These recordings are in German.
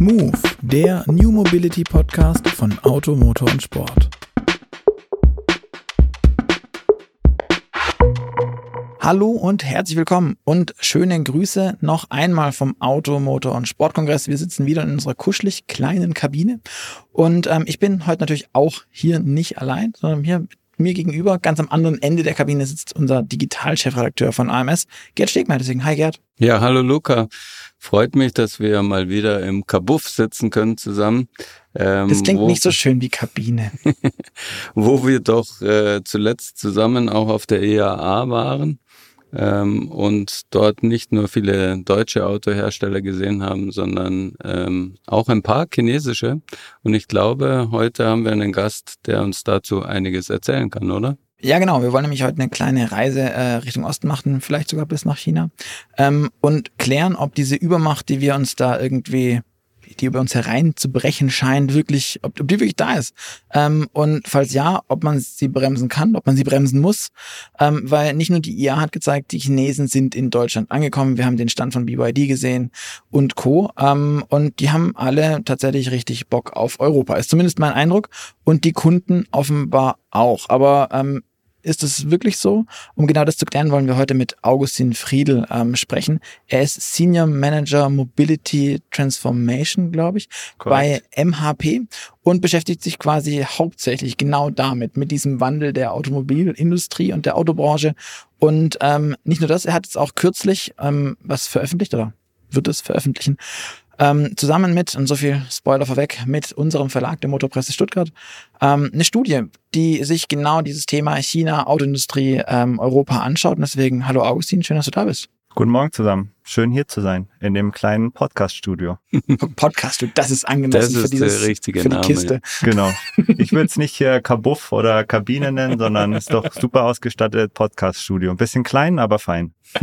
Move, der New Mobility Podcast von Auto, Motor und Sport. Hallo und herzlich willkommen und schöne Grüße noch einmal vom Auto, Motor und Sportkongress. Wir sitzen wieder in unserer kuschelig kleinen Kabine und ähm, ich bin heute natürlich auch hier nicht allein, sondern hier mir gegenüber, ganz am anderen Ende der Kabine, sitzt unser Digitalchefredakteur von AMS, Gerd Stegmeier. Deswegen, hi Gerd. Ja, hallo Luca. Freut mich, dass wir mal wieder im Kabuff sitzen können zusammen. Ähm, das klingt wo, nicht so schön wie Kabine. wo wir doch äh, zuletzt zusammen auch auf der EAA waren ähm, und dort nicht nur viele deutsche Autohersteller gesehen haben, sondern ähm, auch ein paar chinesische. Und ich glaube, heute haben wir einen Gast, der uns dazu einiges erzählen kann, oder? Ja, genau. Wir wollen nämlich heute eine kleine Reise äh, Richtung Osten machen, vielleicht sogar bis nach China ähm, und klären, ob diese Übermacht, die wir uns da irgendwie die über uns hereinzubrechen scheint, wirklich, ob, ob die wirklich da ist. Ähm, und falls ja, ob man sie bremsen kann, ob man sie bremsen muss. Ähm, weil nicht nur die IA hat gezeigt, die Chinesen sind in Deutschland angekommen. Wir haben den Stand von BYD gesehen und Co. Ähm, und die haben alle tatsächlich richtig Bock auf Europa. Ist zumindest mein Eindruck. Und die Kunden offenbar auch. Aber ähm, ist es wirklich so? Um genau das zu klären, wollen wir heute mit Augustin Friedl ähm, sprechen. Er ist Senior Manager Mobility Transformation, glaube ich, Correct. bei MHP und beschäftigt sich quasi hauptsächlich genau damit, mit diesem Wandel der Automobilindustrie und der Autobranche. Und ähm, nicht nur das, er hat jetzt auch kürzlich ähm, was veröffentlicht oder wird es veröffentlichen ähm, zusammen mit, und so viel Spoiler vorweg, mit unserem Verlag der Motorpresse Stuttgart, ähm, eine Studie, die sich genau dieses Thema China, Autoindustrie, ähm, Europa anschaut. Und deswegen, hallo Augustin, schön, dass du da bist. Guten Morgen zusammen. Schön hier zu sein in dem kleinen Podcast-Studio. Podcast-Studio, das ist angemessen das ist für, dieses, der richtige für die Name, Kiste. Genau. Ich würde es nicht hier Kabuff oder Kabine nennen, sondern es ist doch super ausgestattet Podcast-Studio. Ein bisschen klein, aber fein.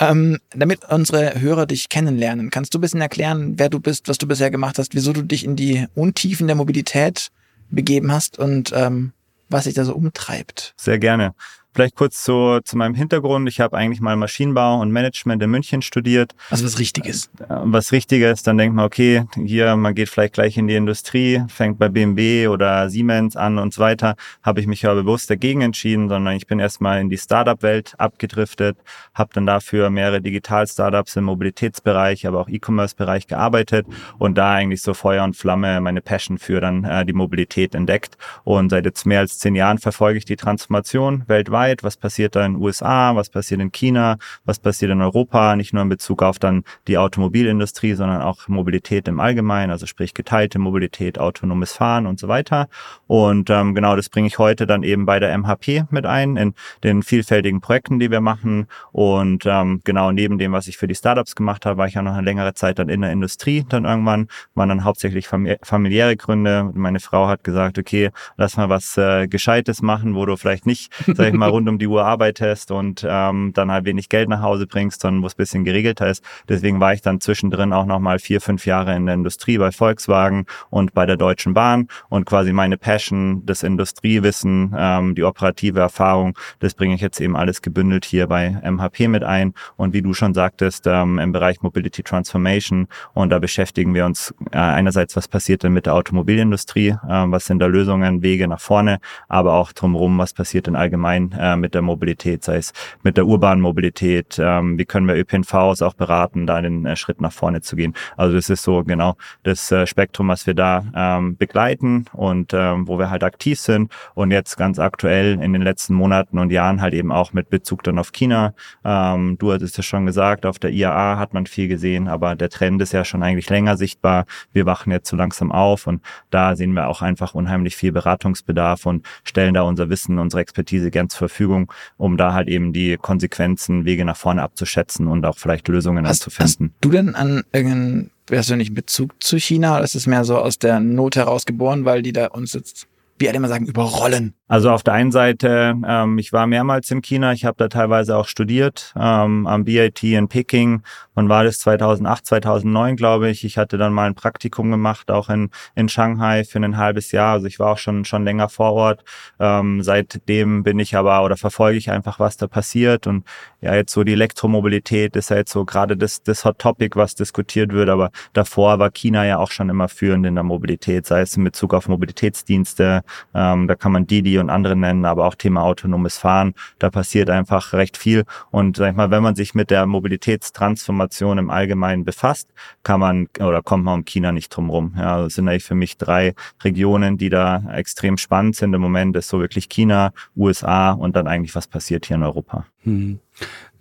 Ähm, damit unsere Hörer dich kennenlernen, kannst du ein bisschen erklären, wer du bist, was du bisher gemacht hast, wieso du dich in die Untiefen der Mobilität begeben hast und ähm, was sich da so umtreibt? Sehr gerne. Vielleicht kurz zu, zu meinem Hintergrund. Ich habe eigentlich mal Maschinenbau und Management in München studiert. Also was Richtiges. Äh, was Richtiges, dann denkt man, okay, hier, man geht vielleicht gleich in die Industrie, fängt bei BMW oder Siemens an und so weiter. Habe ich mich aber bewusst dagegen entschieden, sondern ich bin erstmal in die Startup-Welt abgedriftet, habe dann dafür mehrere Digital-Startups im Mobilitätsbereich, aber auch E-Commerce-Bereich gearbeitet und da eigentlich so Feuer und Flamme meine Passion für dann äh, die Mobilität entdeckt. Und seit jetzt mehr als zehn Jahren verfolge ich die Transformation weltweit weltweit, was passiert da in den USA, was passiert in China, was passiert in Europa, nicht nur in Bezug auf dann die Automobilindustrie, sondern auch Mobilität im Allgemeinen, also sprich geteilte Mobilität, autonomes Fahren und so weiter. Und ähm, genau das bringe ich heute dann eben bei der MHP mit ein, in den vielfältigen Projekten, die wir machen. Und ähm, genau neben dem, was ich für die Startups gemacht habe, war ich ja noch eine längere Zeit dann in der Industrie. Dann irgendwann waren dann hauptsächlich familiäre Gründe. Meine Frau hat gesagt, okay, lass mal was äh, Gescheites machen, wo du vielleicht nicht, sag ich mal, rund um die Uhr arbeitest und ähm, dann halt wenig Geld nach Hause bringst, sondern wo es bisschen geregelter ist. Deswegen war ich dann zwischendrin auch nochmal vier, fünf Jahre in der Industrie bei Volkswagen und bei der Deutschen Bahn. Und quasi meine Passion, das Industriewissen, ähm, die operative Erfahrung, das bringe ich jetzt eben alles gebündelt hier bei MHP mit ein. Und wie du schon sagtest, ähm, im Bereich Mobility Transformation. Und da beschäftigen wir uns äh, einerseits, was passiert denn mit der Automobilindustrie, äh, was sind da Lösungen, Wege nach vorne, aber auch drumherum, was passiert denn allgemein äh, mit der Mobilität, sei es mit der urbanen Mobilität, ähm, wie können wir ÖPNVs auch beraten, da den äh, Schritt nach vorne zu gehen. Also das ist so genau das äh, Spektrum, was wir da ähm, begleiten und ähm, wo wir halt aktiv sind und jetzt ganz aktuell in den letzten Monaten und Jahren halt eben auch mit Bezug dann auf China. Ähm, du hattest es schon gesagt, auf der IAA hat man viel gesehen, aber der Trend ist ja schon eigentlich länger sichtbar. Wir wachen jetzt so langsam auf und da sehen wir auch einfach unheimlich viel Beratungsbedarf und stellen da unser Wissen, unsere Expertise gern zur Verfügung, um da halt eben die Konsequenzen, Wege nach vorne abzuschätzen und auch vielleicht Lösungen hast, zu finden. Hast du denn an irgendeinen persönlichen Bezug zu China oder ist es mehr so aus der Not heraus geboren, weil die da uns jetzt, wie alle immer sagen, überrollen? Also auf der einen Seite, ähm, ich war mehrmals in China, ich habe da teilweise auch studiert ähm, am BIT in Peking. Wann war das? 2008, 2009, glaube ich. Ich hatte dann mal ein Praktikum gemacht, auch in, in Shanghai für ein halbes Jahr. Also ich war auch schon, schon länger vor Ort. Ähm, seitdem bin ich aber oder verfolge ich einfach, was da passiert. Und ja, jetzt so die Elektromobilität ist ja jetzt so gerade das, das Hot Topic, was diskutiert wird. Aber davor war China ja auch schon immer führend in der Mobilität, sei es in Bezug auf Mobilitätsdienste. Ähm, da kann man Didi und andere nennen, aber auch Thema autonomes Fahren. Da passiert einfach recht viel. Und sag ich mal, wenn man sich mit der Mobilitätstransformation im Allgemeinen befasst, kann man oder kommt man um China nicht drum rum. Ja, das sind eigentlich für mich drei Regionen, die da extrem spannend sind. Im Moment ist so wirklich China, USA und dann eigentlich was passiert hier in Europa. Hm.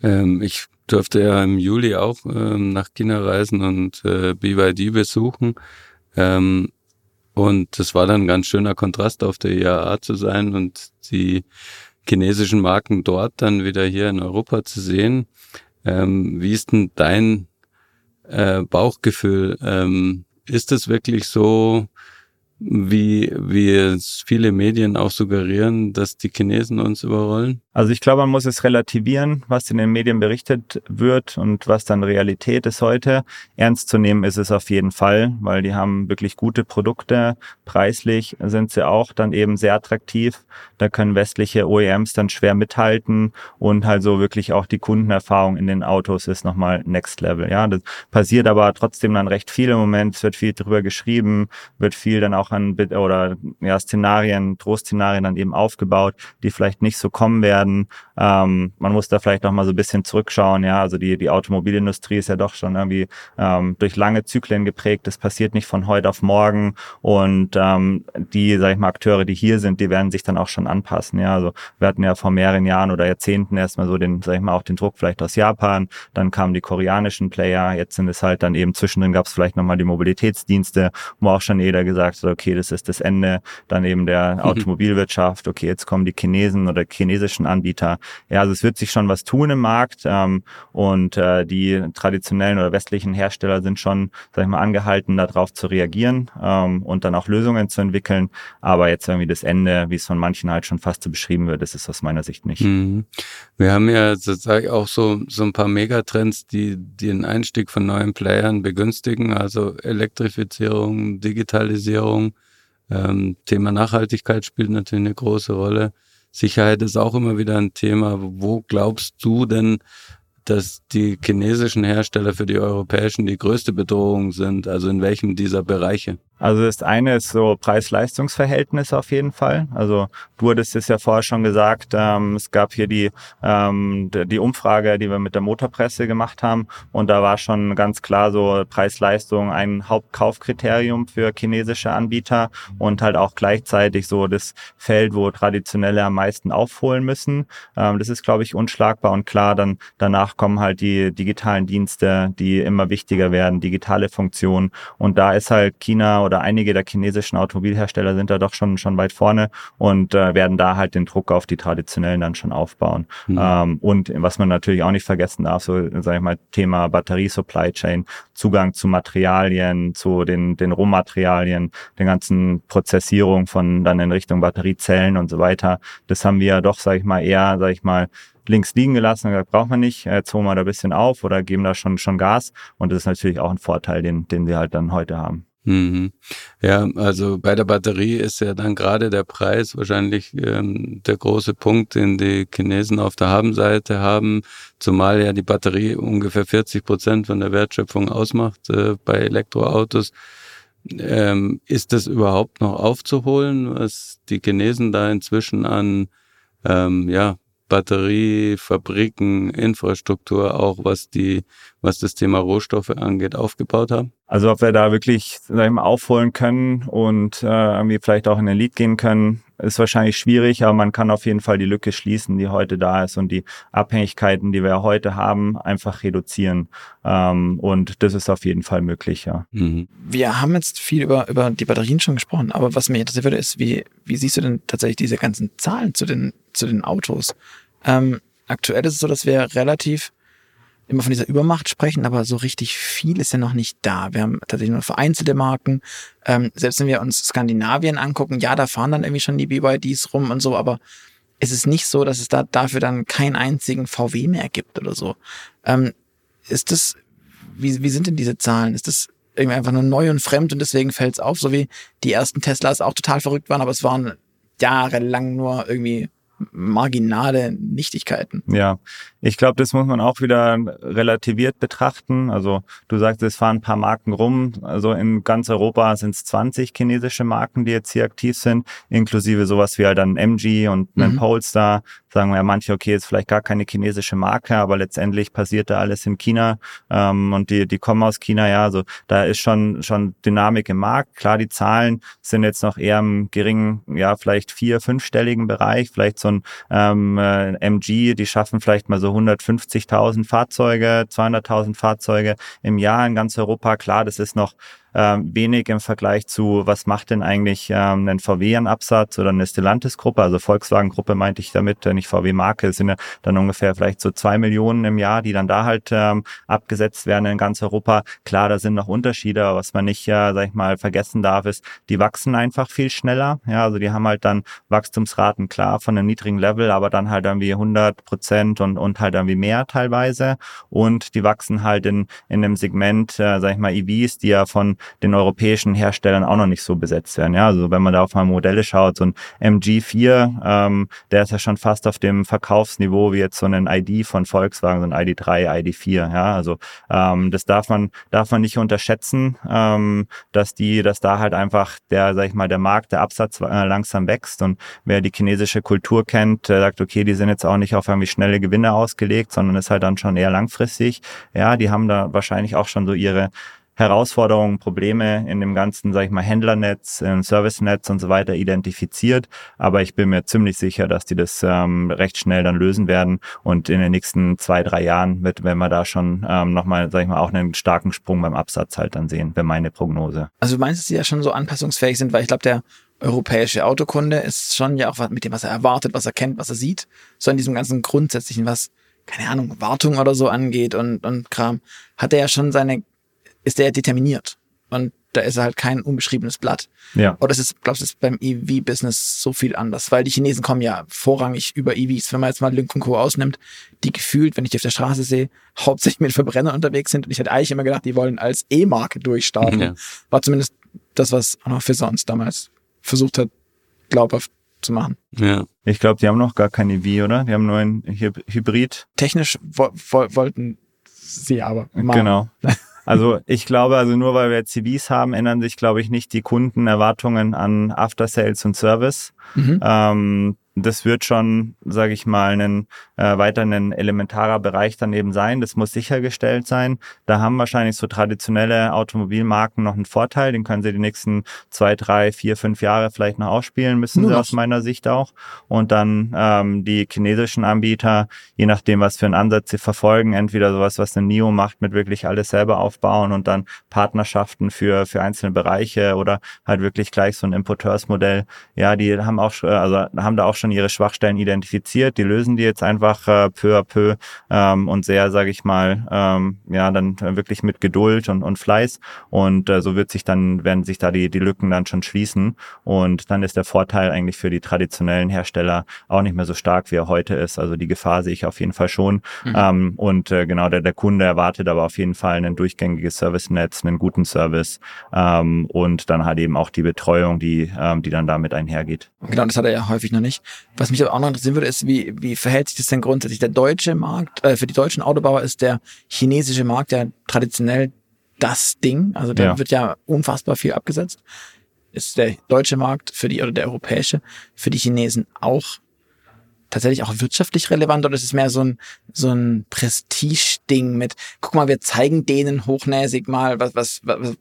Ähm, ich durfte ja im Juli auch ähm, nach China reisen und äh, BYD besuchen. Ähm, und das war dann ein ganz schöner Kontrast auf der IAA zu sein und die chinesischen Marken dort dann wieder hier in Europa zu sehen. Ähm, wie ist denn dein äh, Bauchgefühl? Ähm, ist es wirklich so, wie, wie es viele Medien auch suggerieren, dass die Chinesen uns überrollen? Also ich glaube, man muss es relativieren, was in den Medien berichtet wird und was dann Realität ist heute. Ernst zu nehmen ist es auf jeden Fall, weil die haben wirklich gute Produkte. Preislich sind sie auch dann eben sehr attraktiv. Da können westliche OEMs dann schwer mithalten und halt so wirklich auch die Kundenerfahrung in den Autos ist nochmal next level. Ja, das passiert aber trotzdem dann recht viel im Moment. Es wird viel drüber geschrieben, wird viel dann auch an oder ja, Szenarien, Trostszenarien dann eben aufgebaut, die vielleicht nicht so kommen werden. werden. Ähm, man muss da vielleicht noch mal so ein bisschen zurückschauen. Ja, also die, die Automobilindustrie ist ja doch schon irgendwie ähm, durch lange Zyklen geprägt. Das passiert nicht von heute auf morgen. Und ähm, die, sag ich mal, Akteure, die hier sind, die werden sich dann auch schon anpassen. Ja, also wir hatten ja vor mehreren Jahren oder Jahrzehnten erstmal so den, sag ich mal, auch den Druck vielleicht aus Japan. Dann kamen die koreanischen Player. Jetzt sind es halt dann eben zwischendrin gab es vielleicht noch mal die Mobilitätsdienste, wo auch schon jeder gesagt hat, okay, das ist das Ende dann eben der. Automobilwirtschaft. Okay, jetzt kommen die Chinesen oder chinesischen Anbieter. Ja, also es wird sich schon was tun im Markt ähm, und äh, die traditionellen oder westlichen Hersteller sind schon, sag ich mal, angehalten, darauf zu reagieren ähm, und dann auch Lösungen zu entwickeln. Aber jetzt irgendwie das Ende, wie es von manchen halt schon fast so beschrieben wird, das ist aus meiner Sicht nicht. Mhm. Wir haben ja sozusagen auch so, so ein paar Megatrends, die, die den Einstieg von neuen Playern begünstigen, also Elektrifizierung, Digitalisierung, ähm, Thema Nachhaltigkeit spielt natürlich eine große Rolle. Sicherheit ist auch immer wieder ein Thema. Wo glaubst du denn, dass die chinesischen Hersteller für die europäischen die größte Bedrohung sind? Also in welchem dieser Bereiche? Also das eine ist so Preis-Leistungs-Verhältnis auf jeden Fall. Also du hattest es ja vorher schon gesagt, ähm, es gab hier die, ähm, die Umfrage, die wir mit der Motorpresse gemacht haben und da war schon ganz klar so Preis-Leistung ein Hauptkaufkriterium für chinesische Anbieter und halt auch gleichzeitig so das Feld, wo traditionelle am meisten aufholen müssen. Ähm, das ist, glaube ich, unschlagbar und klar, dann danach kommen halt die digitalen Dienste, die immer wichtiger werden, digitale Funktionen und da ist halt China oder einige der chinesischen Automobilhersteller sind da doch schon, schon weit vorne und äh, werden da halt den Druck auf die traditionellen dann schon aufbauen. Mhm. Ähm, und was man natürlich auch nicht vergessen darf, so sage ich mal, Thema Batterie-Supply Chain, Zugang zu Materialien, zu den, den Rohmaterialien, den ganzen Prozessierung von dann in Richtung Batteriezellen und so weiter. Das haben wir ja doch, sage ich mal, eher, sage ich mal, links liegen gelassen und gesagt, braucht man nicht, jetzt holen wir da ein bisschen auf oder geben da schon, schon Gas. Und das ist natürlich auch ein Vorteil, den, den wir halt dann heute haben. Mhm. Ja, also bei der Batterie ist ja dann gerade der Preis wahrscheinlich ähm, der große Punkt, den die Chinesen auf der Habenseite haben, zumal ja die Batterie ungefähr 40 Prozent von der Wertschöpfung ausmacht äh, bei Elektroautos. Ähm, ist das überhaupt noch aufzuholen, was die Chinesen da inzwischen an ähm, ja, Batteriefabriken, Infrastruktur, auch was die, was das Thema Rohstoffe angeht, aufgebaut haben? Also ob wir da wirklich sag ich mal, aufholen können und äh, irgendwie vielleicht auch in den Lead gehen können, ist wahrscheinlich schwierig, aber man kann auf jeden Fall die Lücke schließen, die heute da ist und die Abhängigkeiten, die wir heute haben, einfach reduzieren. Ähm, und das ist auf jeden Fall möglich, ja. Mhm. Wir haben jetzt viel über, über die Batterien schon gesprochen, aber was mich interessiert würde, ist, wie, wie siehst du denn tatsächlich diese ganzen Zahlen zu den, zu den Autos? Ähm, aktuell ist es so, dass wir relativ immer von dieser Übermacht sprechen, aber so richtig viel ist ja noch nicht da. Wir haben tatsächlich nur vereinzelte Marken. Ähm, selbst wenn wir uns Skandinavien angucken, ja, da fahren dann irgendwie schon die BYDs rum und so, aber es ist nicht so, dass es da dafür dann keinen einzigen VW mehr gibt oder so. Ähm, ist das, wie, wie sind denn diese Zahlen? Ist das irgendwie einfach nur neu und fremd und deswegen fällt es auf, so wie die ersten Teslas auch total verrückt waren, aber es waren jahrelang nur irgendwie marginale Nichtigkeiten. Ja, ich glaube, das muss man auch wieder relativiert betrachten. Also du sagst, es fahren ein paar Marken rum. Also in ganz Europa sind es 20 chinesische Marken, die jetzt hier aktiv sind, inklusive sowas wie halt dann MG und einen mhm. Polestar. Sagen wir ja manche, okay, ist vielleicht gar keine chinesische Marke, aber letztendlich passiert da alles in China ähm, und die, die kommen aus China, ja. Also da ist schon, schon Dynamik im Markt. Klar, die Zahlen sind jetzt noch eher im geringen, ja, vielleicht vier-, fünfstelligen Bereich, vielleicht so ein ähm, äh, MG, die schaffen vielleicht mal so 150.000 Fahrzeuge, 200.000 Fahrzeuge im Jahr in ganz Europa. Klar, das ist noch ähm, wenig im Vergleich zu, was macht denn eigentlich ähm, ein VW an Absatz oder eine Stellantis-Gruppe, also Volkswagen-Gruppe meinte ich damit, äh, nicht VW-Marke, sind ja dann ungefähr vielleicht so zwei Millionen im Jahr, die dann da halt ähm, abgesetzt werden in ganz Europa. Klar, da sind noch Unterschiede, aber was man nicht, äh, sag ich mal, vergessen darf, ist, die wachsen einfach viel schneller. Ja, also die haben halt dann Wachstumsraten klar von einem niedrigen Level, aber dann halt irgendwie 100 Prozent und, und halt irgendwie mehr teilweise. Und die wachsen halt in, in einem Segment, äh, sag ich mal, EVs, die ja von den europäischen Herstellern auch noch nicht so besetzt werden. Ja, also wenn man da auf mal Modelle schaut, so ein MG4, ähm, der ist ja schon fast auf dem Verkaufsniveau wie jetzt so ein ID von Volkswagen, so ein ID3, ID4. Ja, also ähm, das darf man darf man nicht unterschätzen, ähm, dass die, dass da halt einfach der, sag ich mal, der Markt, der Absatz äh, langsam wächst und wer die chinesische Kultur kennt, äh, sagt, okay, die sind jetzt auch nicht auf irgendwie schnelle Gewinne ausgelegt, sondern ist halt dann schon eher langfristig. Ja, die haben da wahrscheinlich auch schon so ihre Herausforderungen, Probleme in dem ganzen, sage ich mal, Händlernetz, im Servicenetz und so weiter identifiziert. Aber ich bin mir ziemlich sicher, dass die das ähm, recht schnell dann lösen werden und in den nächsten zwei, drei Jahren wird, wenn wir da schon ähm, nochmal, sage ich mal, auch einen starken Sprung beim Absatz halt dann sehen, wäre meine Prognose. Also du meinst, dass sie ja schon so anpassungsfähig sind, weil ich glaube, der europäische Autokunde ist schon ja auch mit dem, was er erwartet, was er kennt, was er sieht, so in diesem ganzen grundsätzlichen, was keine Ahnung, Wartung oder so angeht und, und Kram, hat er ja schon seine ist der determiniert. Und da ist er halt kein unbeschriebenes Blatt. Ja. Oder es ist, glaubst du, ist beim EV-Business so viel anders, weil die Chinesen kommen ja vorrangig über EVs. Wenn man jetzt mal Lynk Co. ausnimmt, die gefühlt, wenn ich die auf der Straße sehe, hauptsächlich mit Verbrenner unterwegs sind. Und ich hätte eigentlich immer gedacht, die wollen als E-Marke durchstarten. Ja. War zumindest das, was Anna Fisser uns damals versucht hat, glaubhaft zu machen. Ja. Ich glaube, die haben noch gar kein EV, oder? Die haben nur ein Hybrid. Technisch wo wo wollten sie aber mal. Genau. Also ich glaube, also nur weil wir CVs haben, ändern sich, glaube ich, nicht die Kundenerwartungen an After Sales und Service. Mhm. Ähm, das wird schon, sage ich mal, ein äh, weiter ein elementarer Bereich daneben sein. Das muss sichergestellt sein. Da haben wahrscheinlich so traditionelle Automobilmarken noch einen Vorteil. Den können sie die nächsten zwei, drei, vier, fünf Jahre vielleicht noch ausspielen müssen Nur sie aus meiner Sicht auch. Und dann ähm, die chinesischen Anbieter, je nachdem, was für einen Ansatz sie verfolgen, entweder sowas, was eine NIO macht, mit wirklich alles selber aufbauen und dann Partnerschaften für für einzelne Bereiche oder halt wirklich gleich so ein Importeursmodell. Ja, die haben auch also haben da auch schon ihre Schwachstellen identifiziert. Die lösen die jetzt einfach äh, peu à peu ähm, und sehr, sage ich mal, ähm, ja, dann wirklich mit Geduld und, und Fleiß. Und äh, so wird sich dann, werden sich da die, die Lücken dann schon schließen. Und dann ist der Vorteil eigentlich für die traditionellen Hersteller auch nicht mehr so stark, wie er heute ist. Also die Gefahr sehe ich auf jeden Fall schon. Mhm. Ähm, und äh, genau, der, der Kunde erwartet aber auf jeden Fall ein durchgängiges Service-Netz, einen guten Service ähm, und dann halt eben auch die Betreuung, die, ähm, die dann damit einhergeht. Genau, das hat er ja häufig noch nicht. Was mich aber auch noch interessieren würde, ist, wie, wie verhält sich das denn grundsätzlich? Der deutsche Markt, äh, für die deutschen Autobauer ist der chinesische Markt ja traditionell das Ding. Also da ja. wird ja unfassbar viel abgesetzt. Ist der deutsche Markt für die oder der europäische für die Chinesen auch tatsächlich auch wirtschaftlich relevant oder ist es mehr so ein, so ein Prestige-Ding mit, guck mal, wir zeigen denen hochnäsig mal, was, was, was,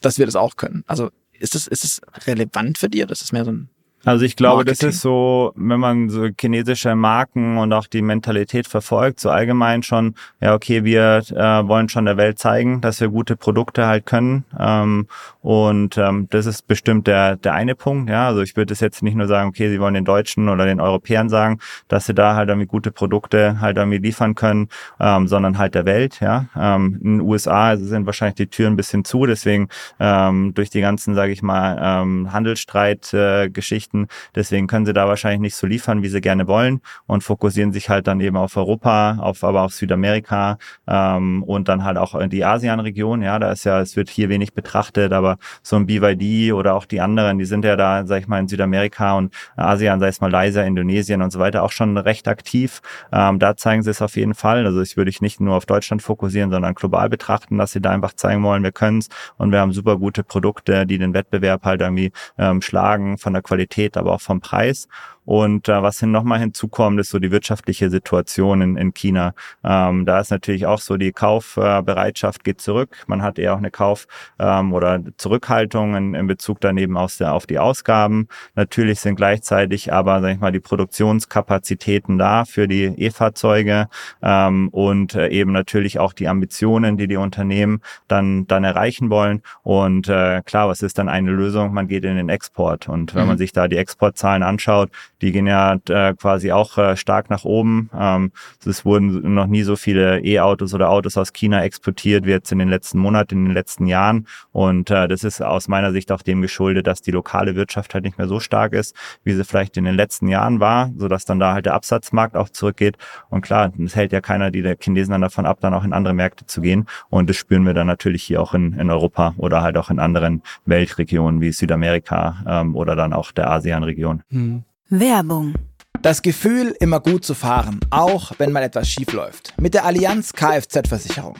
dass wir das auch können. Also ist das, ist das relevant für dich oder ist mehr so ein Also ich glaube, Marketing. das ist so, wenn man so chinesische Marken und auch die Mentalität verfolgt, so allgemein schon, ja, okay, wir äh, wollen schon der Welt zeigen, dass wir gute Produkte halt können. Ähm, und ähm, das ist bestimmt der, der eine Punkt, ja. Also ich würde es jetzt nicht nur sagen, okay, sie wollen den Deutschen oder den Europäern sagen, dass sie da halt irgendwie gute Produkte halt irgendwie liefern können, ähm, sondern halt der Welt, ja. Ähm, in den USA sind wahrscheinlich die Türen ein bisschen zu, deswegen ähm, durch die ganzen, sage ich mal, ähm, Handelsstreit-Geschichten äh, Deswegen können sie da wahrscheinlich nicht so liefern, wie sie gerne wollen und fokussieren sich halt dann eben auf Europa, auf aber auf Südamerika ähm, und dann halt auch in die ASEAN-Region. Ja, da ist ja, es wird hier wenig betrachtet, aber so ein BYD oder auch die anderen, die sind ja da, sag ich mal, in Südamerika und ASEAN, sei es Malaysia, Indonesien und so weiter, auch schon recht aktiv. Ähm, da zeigen sie es auf jeden Fall. Also ich würde ich nicht nur auf Deutschland fokussieren, sondern global betrachten, dass sie da einfach zeigen wollen, wir können es und wir haben super gute Produkte, die den Wettbewerb halt irgendwie ähm, schlagen von der Qualität, aber auch vom Preis. Und äh, was hin nochmal hinzukommt, ist so die wirtschaftliche Situation in, in China. Ähm, da ist natürlich auch so, die Kaufbereitschaft äh, geht zurück. Man hat eher auch eine Kauf- ähm, oder Zurückhaltung in, in Bezug daneben aus der, auf die Ausgaben. Natürlich sind gleichzeitig aber, sag ich mal, die Produktionskapazitäten da für die E-Fahrzeuge ähm, und äh, eben natürlich auch die Ambitionen, die die Unternehmen dann, dann erreichen wollen. Und äh, klar, was ist dann eine Lösung? Man geht in den Export. Und wenn mhm. man sich da die Exportzahlen anschaut, die gehen ja äh, quasi auch äh, stark nach oben. Ähm, es wurden noch nie so viele E-Autos oder Autos aus China exportiert wie jetzt in den letzten Monaten, in den letzten Jahren. Und äh, das ist aus meiner Sicht auch dem geschuldet, dass die lokale Wirtschaft halt nicht mehr so stark ist, wie sie vielleicht in den letzten Jahren war, sodass dann da halt der Absatzmarkt auch zurückgeht. Und klar, es hält ja keiner die der Chinesen dann davon ab, dann auch in andere Märkte zu gehen. Und das spüren wir dann natürlich hier auch in, in Europa oder halt auch in anderen Weltregionen wie Südamerika ähm, oder dann auch der ASEAN-Region. Mhm. Werbung das Gefühl, immer gut zu fahren, auch wenn mal etwas schief läuft. Mit der Allianz Kfz-Versicherung.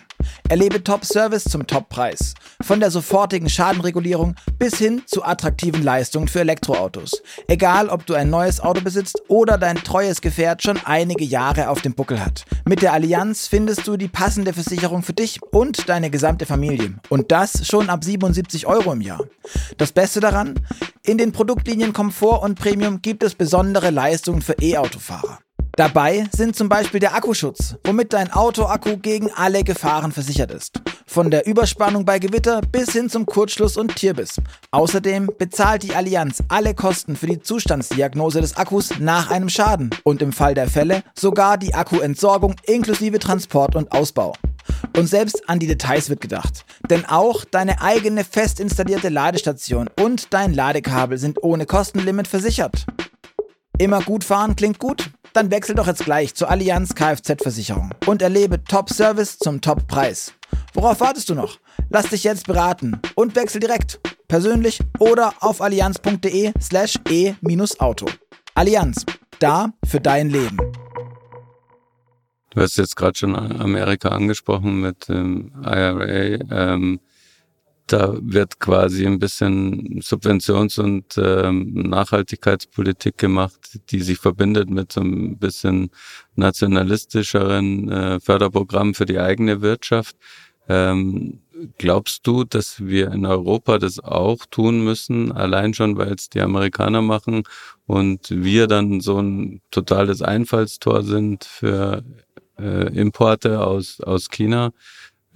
Erlebe Top-Service zum Top-Preis. Von der sofortigen Schadenregulierung bis hin zu attraktiven Leistungen für Elektroautos. Egal, ob du ein neues Auto besitzt oder dein treues Gefährt schon einige Jahre auf dem Buckel hat. Mit der Allianz findest du die passende Versicherung für dich und deine gesamte Familie. Und das schon ab 77 Euro im Jahr. Das Beste daran? In den Produktlinien Komfort und Premium gibt es besondere Leistungen für E-Autofahrer. Dabei sind zum Beispiel der Akkuschutz, womit dein Autoakku gegen alle Gefahren versichert ist. Von der Überspannung bei Gewitter bis hin zum Kurzschluss und Tierbiss. Außerdem bezahlt die Allianz alle Kosten für die Zustandsdiagnose des Akkus nach einem Schaden und im Fall der Fälle sogar die Akkuentsorgung inklusive Transport und Ausbau. Und selbst an die Details wird gedacht. Denn auch deine eigene fest installierte Ladestation und dein Ladekabel sind ohne Kostenlimit versichert. Immer gut fahren klingt gut? Dann wechsel doch jetzt gleich zur Allianz Kfz-Versicherung und erlebe Top-Service zum Top-Preis. Worauf wartest du noch? Lass dich jetzt beraten und wechsel direkt, persönlich oder auf allianz.de slash e-auto. Allianz, da für dein Leben. Du hast jetzt gerade schon Amerika angesprochen mit dem IRA. Ähm, da wird quasi ein bisschen Subventions- und ähm, Nachhaltigkeitspolitik gemacht, die sich verbindet mit so ein bisschen nationalistischeren äh, Förderprogrammen für die eigene Wirtschaft. Ähm, glaubst du, dass wir in Europa das auch tun müssen, allein schon, weil es die Amerikaner machen und wir dann so ein totales Einfallstor sind für äh, Importe aus, aus China,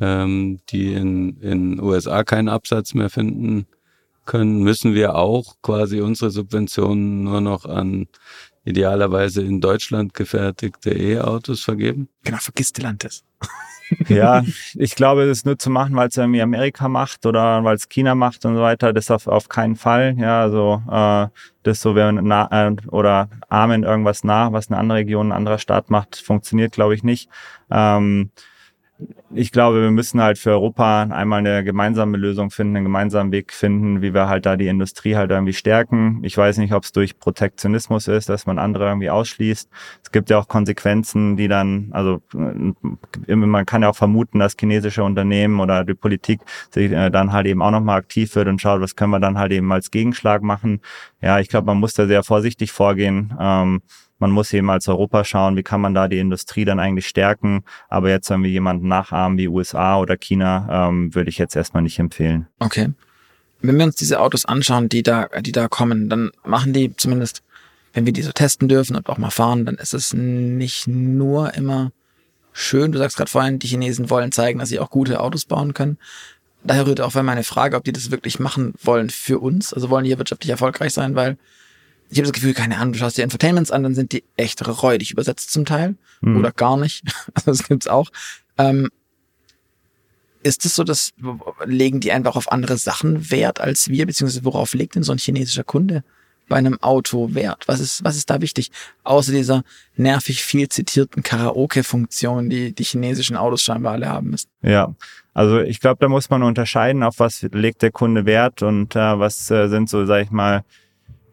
ähm, die in in USA keinen Absatz mehr finden können, müssen wir auch quasi unsere Subventionen nur noch an idealerweise in Deutschland gefertigte E-Autos vergeben? Genau, vergiss Stellantis. ja, ich glaube, das nur zu machen, weil es irgendwie Amerika macht oder weil es China macht und so weiter, das auf, auf keinen Fall. Ja, also äh, das so wäre na, äh, oder Armen irgendwas nach, was eine andere Region, ein anderer Staat macht, funktioniert, glaube ich, nicht. Ähm, ich glaube, wir müssen halt für Europa einmal eine gemeinsame Lösung finden, einen gemeinsamen Weg finden, wie wir halt da die Industrie halt irgendwie stärken. Ich weiß nicht, ob es durch Protektionismus ist, dass man andere irgendwie ausschließt. Es gibt ja auch Konsequenzen, die dann, also äh, man kann ja auch vermuten, dass chinesische Unternehmen oder die Politik sich äh, dann halt eben auch nochmal aktiv wird und schaut, was können wir dann halt eben als Gegenschlag machen. Ja, ich glaube, man muss da sehr vorsichtig vorgehen. Ähm, man muss eben als Europa schauen, wie kann man da die Industrie dann eigentlich stärken. Aber jetzt, wir jemanden nachahmen wie USA oder China, ähm, würde ich jetzt erstmal nicht empfehlen. Okay. Wenn wir uns diese Autos anschauen, die da, die da kommen, dann machen die zumindest, wenn wir die so testen dürfen und auch mal fahren, dann ist es nicht nur immer schön. Du sagst gerade vorhin, die Chinesen wollen zeigen, dass sie auch gute Autos bauen können. Daher rührt auch meine Frage, ob die das wirklich machen wollen für uns. Also wollen die hier wirtschaftlich erfolgreich sein, weil ich habe das Gefühl, keine Ahnung, du schaust dir Entertainments an, dann sind die echt räudig übersetzt zum Teil mhm. oder gar nicht. Also das gibt's auch. Ähm, ist es so, dass legen die einfach auf andere Sachen Wert als wir, beziehungsweise worauf legt denn so ein chinesischer Kunde bei einem Auto Wert? Was ist, was ist da wichtig? Außer dieser nervig viel zitierten Karaoke-Funktion, die die chinesischen Autos scheinbar alle haben müssen. Ja, also ich glaube, da muss man unterscheiden, auf was legt der Kunde Wert und äh, was äh, sind so, sag ich mal,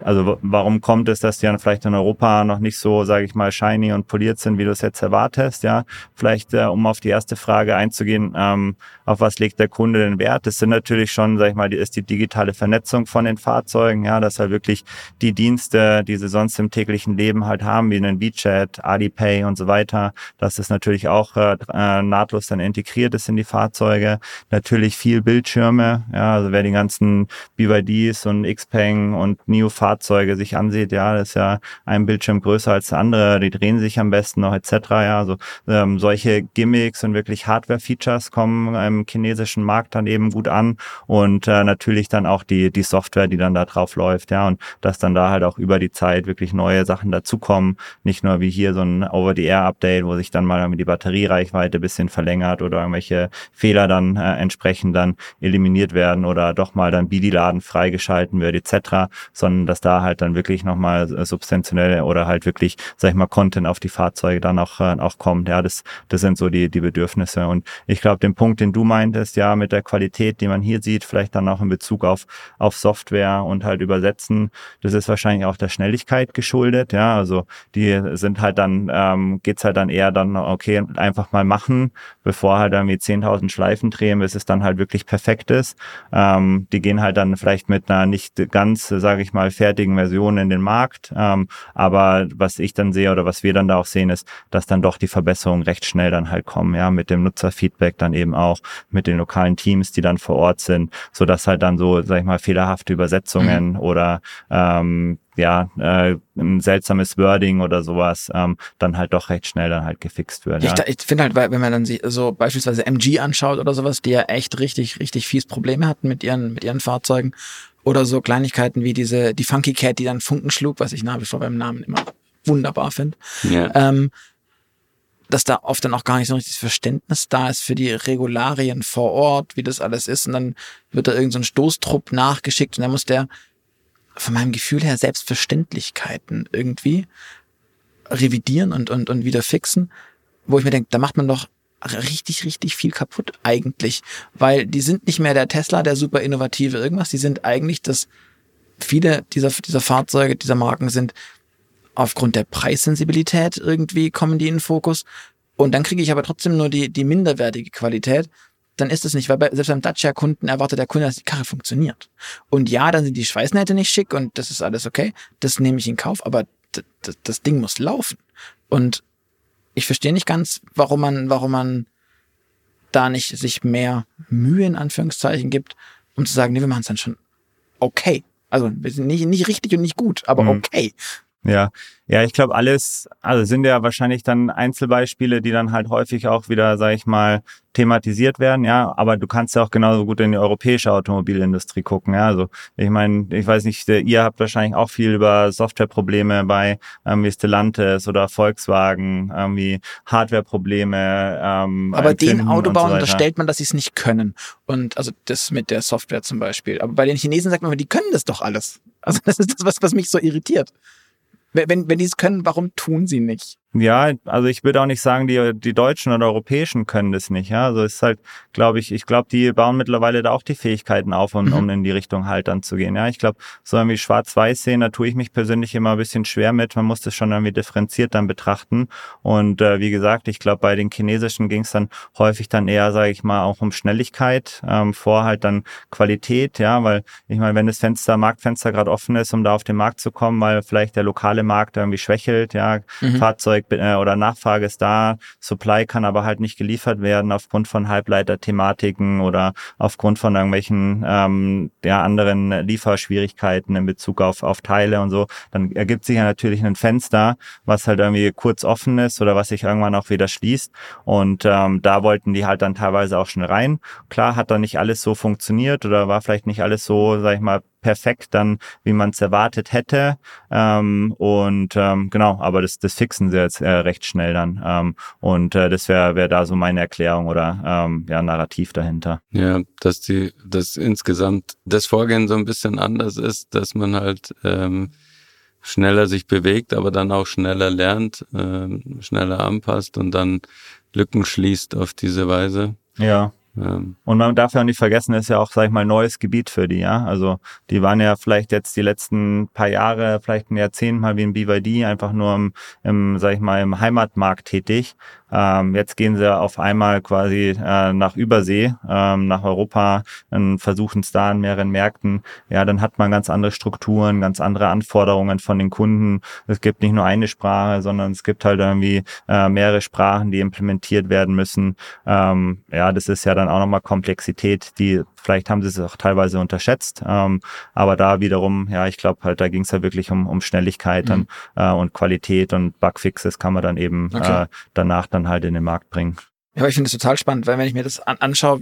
also warum kommt es, dass die dann vielleicht in Europa noch nicht so, sage ich mal, shiny und poliert sind, wie du es jetzt erwartest? Ja, vielleicht äh, um auf die erste Frage einzugehen, ähm, auf was legt der Kunde den Wert? Das sind natürlich schon, sage ich mal, die, ist die digitale Vernetzung von den Fahrzeugen, ja, dass halt wirklich die Dienste, die sie sonst im täglichen Leben halt haben, wie einen WeChat, Alipay und so weiter, dass das natürlich auch äh, äh, nahtlos dann integriert ist in die Fahrzeuge. Natürlich viel Bildschirme, ja, also wer die ganzen BYDs und Xpeng und NIO Fahrzeuge sich ansieht, ja, das ist ja ein Bildschirm größer als der andere, die drehen sich am besten noch etc. Ja, also ähm, solche Gimmicks und wirklich Hardware-Features kommen im chinesischen Markt dann eben gut an und äh, natürlich dann auch die die Software, die dann da drauf läuft, ja, und dass dann da halt auch über die Zeit wirklich neue Sachen dazukommen, nicht nur wie hier so ein Over-the-Air-Update, wo sich dann mal die Batteriereichweite bisschen verlängert oder irgendwelche Fehler dann äh, entsprechend dann eliminiert werden oder doch mal dann BD-Laden freigeschalten wird etc., sondern dass da halt dann wirklich nochmal äh, substantionell oder halt wirklich, sag ich mal, Content auf die Fahrzeuge dann auch, äh, auch kommt. Ja, das, das sind so die, die Bedürfnisse. Und ich glaube, den Punkt, den du meintest, ja, mit der Qualität, die man hier sieht, vielleicht dann auch in Bezug auf, auf Software und halt übersetzen, das ist wahrscheinlich auch der Schnelligkeit geschuldet. Ja, also die sind halt dann, ähm, geht's halt dann eher dann, okay, einfach mal machen, bevor halt irgendwie 10.000 Schleifen drehen, bis es dann halt wirklich perfekt ist. Ähm, die gehen halt dann vielleicht mit einer nicht ganz, sage ich mal, fertigen Versionen in den Markt. Ähm, aber was ich dann sehe oder was wir dann da auch sehen, ist, dass dann doch die Verbesserungen recht schnell dann halt kommen, ja, mit dem Nutzerfeedback dann eben auch, mit den lokalen Teams, die dann vor Ort sind, so dass halt dann so, sag ich mal, fehlerhafte Übersetzungen mhm. oder ähm, ja, äh, ein seltsames Wording oder sowas, ähm, dann halt doch recht schnell dann halt gefixt wird. Ja. Ich, ich finde halt, wenn man dann so beispielsweise MG anschaut oder sowas, die ja echt richtig, richtig fies Probleme hatten mit ihren, mit ihren Fahrzeugen oder so Kleinigkeiten wie diese, die Funky Cat, die dann Funken schlug, was ich nach wie vor beim Namen immer wunderbar finde. Ja. Ähm, dass da oft dann auch gar nicht so ein richtiges Verständnis da ist für die Regularien vor Ort, wie das alles ist. Und dann wird da irgendein so Stoßtrupp nachgeschickt und dann muss der von meinem Gefühl her Selbstverständlichkeiten irgendwie revidieren und, und, und wieder fixen, wo ich mir denke, da macht man doch richtig, richtig viel kaputt eigentlich, weil die sind nicht mehr der Tesla, der super innovative irgendwas, die sind eigentlich das, viele dieser, dieser Fahrzeuge, dieser Marken sind aufgrund der Preissensibilität irgendwie kommen die in den Fokus. Und dann kriege ich aber trotzdem nur die, die minderwertige Qualität, dann ist es nicht, weil bei, selbst beim Dacia-Kunden erwartet der Kunde, dass die Karre funktioniert. Und ja, dann sind die Schweißnähte nicht schick und das ist alles okay, das nehme ich in Kauf, aber das Ding muss laufen. Und ich verstehe nicht ganz, warum man, warum man da nicht sich mehr Mühe in Anführungszeichen gibt, um zu sagen, nee, wir machen es dann schon okay. Also wir sind nicht, nicht richtig und nicht gut, aber mhm. okay. Ja, ja, ich glaube alles, also sind ja wahrscheinlich dann Einzelbeispiele, die dann halt häufig auch wieder, sag ich mal, thematisiert werden, ja, aber du kannst ja auch genauso gut in die europäische Automobilindustrie gucken, ja, also ich meine, ich weiß nicht, ihr habt wahrscheinlich auch viel über Softwareprobleme bei ähm, wie Stellantis oder Volkswagen, irgendwie Hardwareprobleme. Ähm, aber den Autobauern so unterstellt man, dass sie es nicht können und also das mit der Software zum Beispiel. Aber bei den Chinesen sagt man, die können das doch alles. Also das ist das, was, was mich so irritiert. Wenn, wenn die es können, warum tun sie nicht? Ja, also ich würde auch nicht sagen, die, die Deutschen oder Europäischen können das nicht. Ja, also es ist halt, glaube ich, ich glaube, die bauen mittlerweile da auch die Fähigkeiten auf, um, mhm. um in die Richtung halt dann zu gehen. Ja, ich glaube, so irgendwie Schwarz-Weiß sehen, da tue ich mich persönlich immer ein bisschen schwer mit. Man muss das schon irgendwie differenziert dann betrachten. Und äh, wie gesagt, ich glaube, bei den Chinesischen ging es dann häufig dann eher, sage ich mal, auch um Schnelligkeit, ähm, vor halt dann Qualität. Ja, weil ich meine, wenn das Fenster, Marktfenster gerade offen ist, um da auf den Markt zu kommen, weil vielleicht der lokale Markt irgendwie schwächelt, ja, mhm. Fahrzeug vielleicht äh, oder Nachfrage ist da, Supply kann aber halt nicht geliefert werden aufgrund von Halbleiter-Thematiken oder aufgrund von irgendwelchen ähm, ja, anderen Lieferschwierigkeiten in Bezug auf, auf Teile und so, dann ergibt sich ja natürlich ein Fenster, was halt irgendwie kurz offen ist oder was sich irgendwann auch wieder schließt. Und ähm, da wollten die halt dann teilweise auch schon rein. Klar hat da nicht alles so funktioniert oder war vielleicht nicht alles so, sag ich mal, perfekt dann, wie man es erwartet hätte. Ähm, und ähm, genau, aber das, das fixen sie jetzt äh, recht schnell dann. Ähm, und äh, das wäre wär da so meine Erklärung oder ähm, ja, Narrativ dahinter. Ja, dass die, dass insgesamt das Vorgehen so ein bisschen anders ist, dass man halt ähm, schneller sich bewegt, aber dann auch schneller lernt, ähm, schneller anpasst und dann Lücken schließt auf diese Weise. Ja. Ähm. Und man darf ja auch nicht vergessen, ist ja auch, sag ich mal, neues Gebiet für die, ja. Also die waren ja vielleicht jetzt die letzten paar Jahre, vielleicht ein Jahrzehnt mal wie ein BYD, einfach nur im, im sag ich mal, im Heimatmarkt tätig. Ähm, jetzt gehen sie auf einmal quasi äh, nach Übersee, ähm, nach Europa, und versuchen es da in mehreren Märkten. Ja, dann hat man ganz andere Strukturen, ganz andere Anforderungen von den Kunden. Es gibt nicht nur eine Sprache, sondern es gibt halt irgendwie äh, mehrere Sprachen, die implementiert werden müssen. Ähm, ja, das ist ja dann auch nochmal Komplexität, die vielleicht haben sie es auch teilweise unterschätzt. Ähm, aber da wiederum, ja, ich glaube halt, da ging es ja wirklich um, um Schnelligkeit mhm. dann, äh, und Qualität und Bugfixes kann man dann eben okay. äh, danach dann halt in den Markt bringen. Ja, aber ich finde es total spannend, weil wenn ich mir das an anschaue,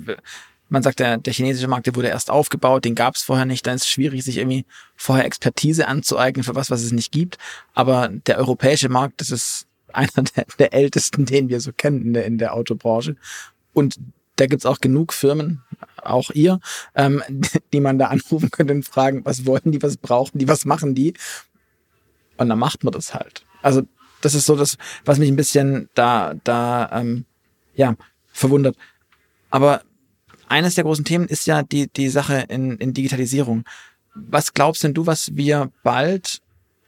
man sagt, der, der chinesische Markt, der wurde erst aufgebaut, den gab es vorher nicht, dann ist es schwierig, sich irgendwie vorher Expertise anzueignen für was, was es nicht gibt. Aber der europäische Markt, das ist einer der, der ältesten, den wir so kennen in der, in der Autobranche. Und da gibt's auch genug Firmen, auch ihr, ähm, die man da anrufen könnte und fragen, was wollen die, was brauchen die, was machen die? Und dann macht man das halt. Also das ist so das, was mich ein bisschen da, da, ähm, ja, verwundert. Aber eines der großen Themen ist ja die, die Sache in, in Digitalisierung. Was glaubst denn du, was wir bald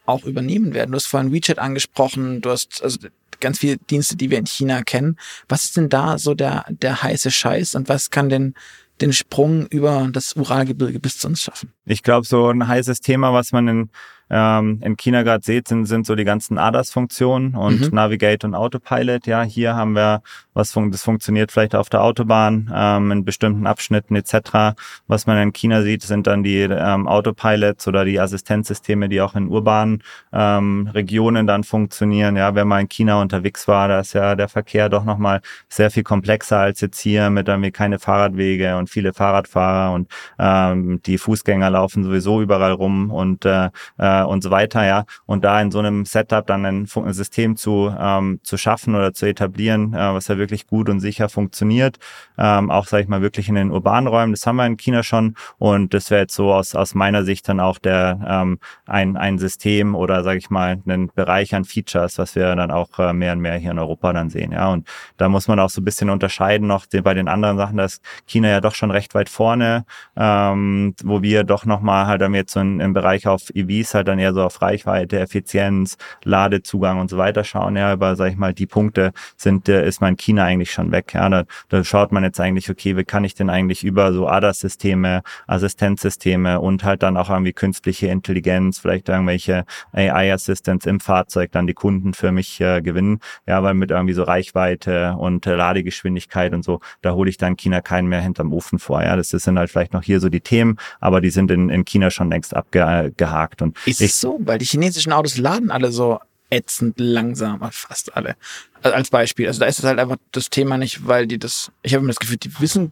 auch übernehmen werden? Du hast vorhin WeChat angesprochen, du hast, also ganz viele Dienste, die wir in China kennen. Was ist denn da so der, der heiße Scheiß und was kann denn den Sprung über das Uralgebirge bis zu uns schaffen? Ich glaube, so ein heißes Thema, was man in ähm, in China gerade seht, sind, sind so die ganzen ADAS-Funktionen und mhm. Navigate und Autopilot. Ja, hier haben wir was fun das funktioniert vielleicht auf der Autobahn ähm, in bestimmten Abschnitten etc. Was man in China sieht, sind dann die ähm, Autopilots oder die Assistenzsysteme, die auch in urbanen ähm, Regionen dann funktionieren. Ja, wenn man in China unterwegs war, da ist ja der Verkehr doch nochmal sehr viel komplexer als jetzt hier mit irgendwie keine Fahrradwege und viele Fahrradfahrer und ähm, die Fußgänger laufen sowieso überall rum und äh, äh äh, und so weiter, ja. Und da in so einem Setup dann ein, ein System zu, ähm, zu schaffen oder zu etablieren, äh, was ja wirklich gut und sicher funktioniert, ähm, auch, sage ich mal, wirklich in den urbanen Räumen, das haben wir in China schon und das wäre jetzt so aus, aus meiner Sicht dann auch der ähm, ein, ein System oder, sage ich mal, einen Bereich an Features, was wir dann auch äh, mehr und mehr hier in Europa dann sehen, ja. Und da muss man auch so ein bisschen unterscheiden noch die, bei den anderen Sachen, dass China ja doch schon recht weit vorne, ähm, wo wir doch nochmal halt dann jetzt so in, im Bereich auf EVs halt dann eher so auf Reichweite, Effizienz, Ladezugang und so weiter schauen. Ja, aber sag ich mal, die Punkte sind, äh, ist mein China eigentlich schon weg. Ja, da, da schaut man jetzt eigentlich, okay, wie kann ich denn eigentlich über so ADAS-Systeme, Assistenzsysteme und halt dann auch irgendwie künstliche Intelligenz, vielleicht irgendwelche AI-Assistants im Fahrzeug dann die Kunden für mich äh, gewinnen. Ja, weil mit irgendwie so Reichweite und äh, Ladegeschwindigkeit und so, da hole ich dann China keinen mehr hinterm Ofen vor. Ja, das sind halt vielleicht noch hier so die Themen, aber die sind in, in China schon längst abgehakt. Und ist es so? Weil die chinesischen Autos laden alle so ätzend langsam, fast alle. Also als Beispiel. Also da ist es halt einfach das Thema nicht, weil die das, ich habe immer das Gefühl, die wissen,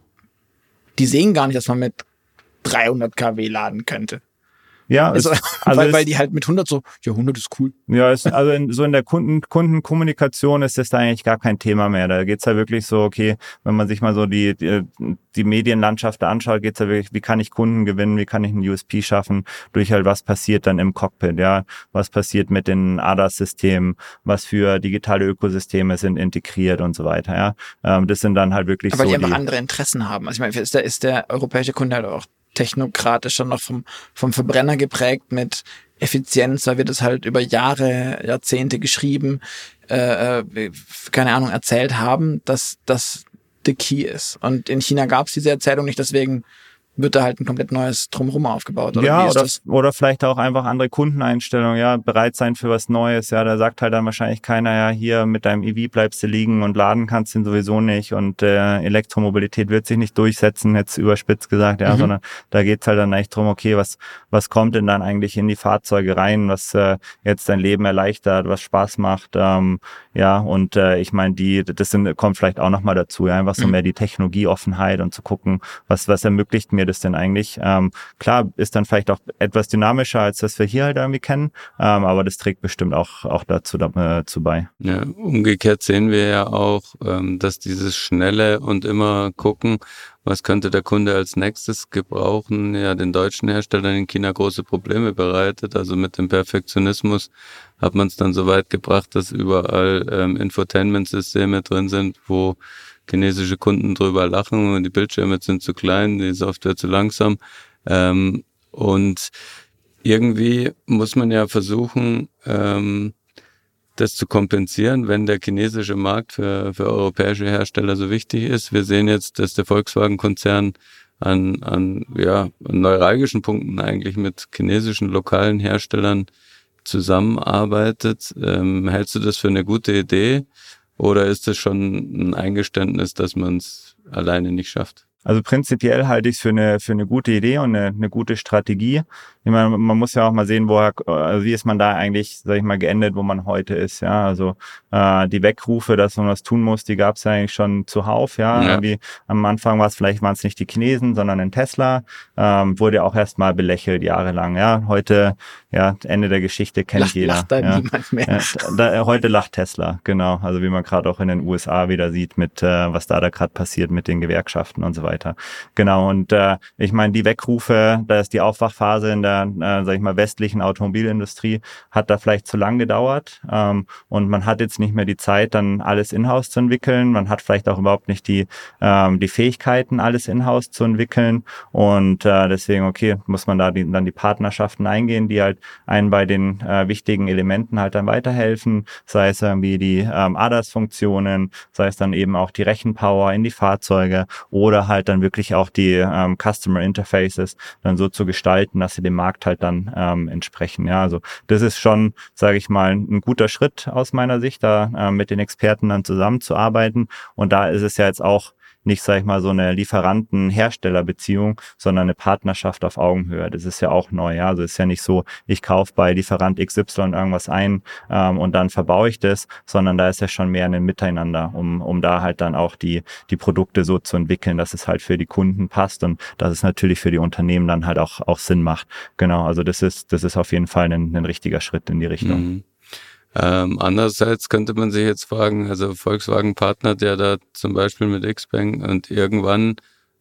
die sehen gar nicht, dass man mit 300 kW laden könnte. Ja, also, es, also weil, weil die halt mit 100 so, ja, 100 ist cool. Ja, ist, also in, so in der Kunden, Kundenkommunikation ist das da eigentlich gar kein Thema mehr. Da geht's ja wirklich so, okay, wenn man sich mal so die, die, die Medienlandschaft anschaut, geht's ja wirklich, wie kann ich Kunden gewinnen, wie kann ich einen USP schaffen, durch halt was passiert dann im Cockpit, ja, was passiert mit den ADAS-Systemen, was für digitale Ökosysteme sind integriert und so weiter, ja. Ähm, das sind dann halt wirklich Aber so. Aber die einfach andere Interessen haben. Also ich meine, ist der, ist der europäische Kunde halt auch technokratischer noch vom, vom Verbrenner geprägt mit Effizienz, da wird es halt über Jahre, Jahrzehnte geschrieben, äh, äh, keine Ahnung, erzählt haben, dass das the key ist. Und in China gab es diese Erzählung nicht, deswegen wird da halt ein komplett neues Drumherum aufgebaut. Oder ja, oder, oder vielleicht auch einfach andere Kundeneinstellungen, ja, bereit sein für was Neues. Ja, da sagt halt dann wahrscheinlich keiner, ja, hier mit deinem EV bleibst du liegen und laden kannst du ihn sowieso nicht und äh, Elektromobilität wird sich nicht durchsetzen, jetzt überspitzt gesagt, ja, mhm. sondern da geht's halt dann echt drum, okay, was, was kommt denn dann eigentlich in die Fahrzeuge rein, was äh, jetzt dein Leben erleichtert, was Spaß macht, ähm, ja, und äh, ich meine, die, das sind, kommt vielleicht auch nochmal dazu, ja, einfach so mhm. mehr die Technologieoffenheit und zu gucken, was, was ermöglicht mir das denn eigentlich? Ähm, klar, ist dann vielleicht auch etwas dynamischer, als das wir hier halt irgendwie kennen, ähm, aber das trägt bestimmt auch, auch dazu, dazu äh, bei. Ja, umgekehrt sehen wir ja auch, ähm, dass dieses schnelle und immer gucken, was könnte der Kunde als nächstes gebrauchen, ja den deutschen Herstellern in China große Probleme bereitet. Also mit dem Perfektionismus hat man es dann so weit gebracht, dass überall ähm, Infotainment-Systeme drin sind, wo chinesische Kunden drüber lachen die Bildschirme sind zu klein, die Software zu langsam. Ähm, und irgendwie muss man ja versuchen, ähm, das zu kompensieren, wenn der chinesische Markt für, für europäische Hersteller so wichtig ist. Wir sehen jetzt, dass der Volkswagen-Konzern an, an, ja, an neuralgischen Punkten eigentlich mit chinesischen lokalen Herstellern zusammenarbeitet. Ähm, hältst du das für eine gute Idee oder ist es schon ein Eingeständnis, dass man es alleine nicht schafft? Also prinzipiell halte ich es für eine, für eine gute Idee und eine, eine gute Strategie. Ich meine, man muss ja auch mal sehen, woher, also wie ist man da eigentlich, sag ich mal, geendet, wo man heute ist. Ja, also äh, die Weckrufe, dass man was tun muss, die gab es ja eigentlich schon zuhauf. Ja, ja. Irgendwie am Anfang war es vielleicht waren es nicht die Chinesen, sondern ein Tesla. Ähm, wurde auch erstmal belächelt jahrelang. Ja, heute, ja, Ende der Geschichte kennt lacht, jeder. Lacht da ja. niemand mehr. Ja, da, heute lacht Tesla, genau. Also wie man gerade auch in den USA wieder sieht, mit äh, was da da gerade passiert mit den Gewerkschaften und so weiter. Genau. Und äh, ich meine, die Weckrufe, da ist die Aufwachphase in der der, äh, sag ich mal, westlichen Automobilindustrie hat da vielleicht zu lang gedauert ähm, und man hat jetzt nicht mehr die Zeit, dann alles in-house zu entwickeln. Man hat vielleicht auch überhaupt nicht die, ähm, die Fähigkeiten, alles in-house zu entwickeln und äh, deswegen, okay, muss man da die, dann die Partnerschaften eingehen, die halt einen bei den äh, wichtigen Elementen halt dann weiterhelfen, sei es irgendwie die ähm, ADAS-Funktionen, sei es dann eben auch die Rechenpower in die Fahrzeuge oder halt dann wirklich auch die ähm, Customer Interfaces dann so zu gestalten, dass sie dem Markt halt dann ähm, entsprechen. Ja, also das ist schon, sage ich mal, ein guter Schritt aus meiner Sicht, da äh, mit den Experten dann zusammenzuarbeiten. Und da ist es ja jetzt auch nicht, sag ich mal, so eine Lieferanten-Hersteller-Beziehung, sondern eine Partnerschaft auf Augenhöhe. Das ist ja auch neu. Ja? Also ist ja nicht so, ich kaufe bei Lieferant XY irgendwas ein ähm, und dann verbaue ich das, sondern da ist ja schon mehr ein Miteinander, um, um da halt dann auch die, die Produkte so zu entwickeln, dass es halt für die Kunden passt und dass es natürlich für die Unternehmen dann halt auch, auch Sinn macht. Genau, also das ist, das ist auf jeden Fall ein, ein richtiger Schritt in die Richtung. Mhm. Ähm, andererseits könnte man sich jetzt fragen, also Volkswagen partnert ja da zum Beispiel mit Xpeng und irgendwann,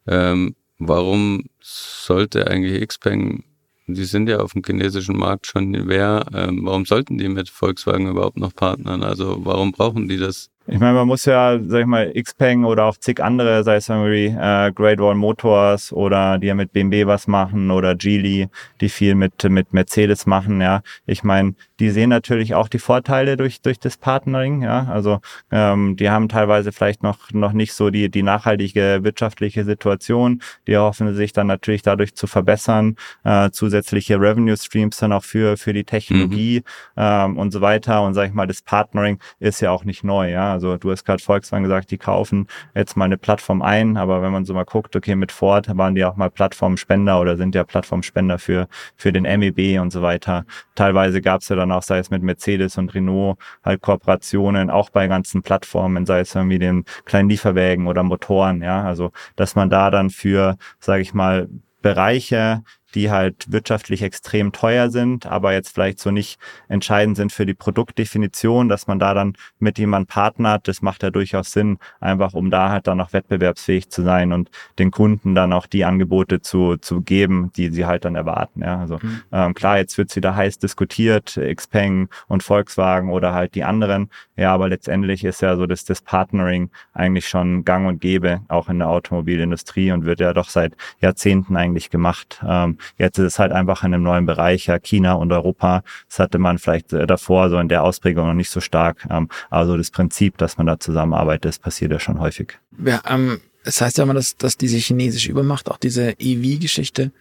ähm, warum sollte eigentlich Xpeng, die sind ja auf dem chinesischen Markt schon wer, ähm, warum sollten die mit Volkswagen überhaupt noch partnern? Also warum brauchen die das? Ich meine, man muss ja, sag ich mal, Xpeng oder auch zig andere, sei es irgendwie äh, Great Wall Motors oder die ja mit BMW was machen oder Geely, die viel mit mit Mercedes machen, ja. Ich meine, die sehen natürlich auch die Vorteile durch durch das Partnering, ja. Also ähm, die haben teilweise vielleicht noch noch nicht so die die nachhaltige wirtschaftliche Situation, die hoffen sich dann natürlich dadurch zu verbessern, äh, zusätzliche Revenue Streams dann auch für für die Technologie mhm. ähm, und so weiter und sag ich mal, das Partnering ist ja auch nicht neu, ja. Also du hast gerade Volkswagen gesagt, die kaufen jetzt mal eine Plattform ein, aber wenn man so mal guckt, okay, mit Ford waren die auch mal Plattformspender oder sind ja Plattformspender für, für den MEB und so weiter. Teilweise gab es ja dann auch, sei es mit Mercedes und Renault, halt Kooperationen, auch bei ganzen Plattformen, sei es irgendwie den kleinen Lieferwägen oder Motoren, ja, also dass man da dann für, sage ich mal, Bereiche, die halt wirtschaftlich extrem teuer sind, aber jetzt vielleicht so nicht entscheidend sind für die Produktdefinition, dass man da dann mit jemand partnert, das macht ja durchaus Sinn, einfach um da halt dann noch wettbewerbsfähig zu sein und den Kunden dann auch die Angebote zu, zu geben, die sie halt dann erwarten. Ja, also mhm. ähm, klar, jetzt wird wieder heiß diskutiert, Xpeng und Volkswagen oder halt die anderen. Ja, aber letztendlich ist ja so dass das Partnering eigentlich schon gang und gäbe, auch in der Automobilindustrie und wird ja doch seit Jahrzehnten eigentlich gemacht. Ähm, Jetzt ist es halt einfach in einem neuen Bereich, ja, China und Europa. Das hatte man vielleicht äh, davor so in der Ausprägung noch nicht so stark. Ähm, also das Prinzip, dass man da zusammenarbeitet, das passiert ja schon häufig. Ja, ähm, Es heißt ja immer, dass, dass diese chinesische Übermacht, auch diese EV-Geschichte,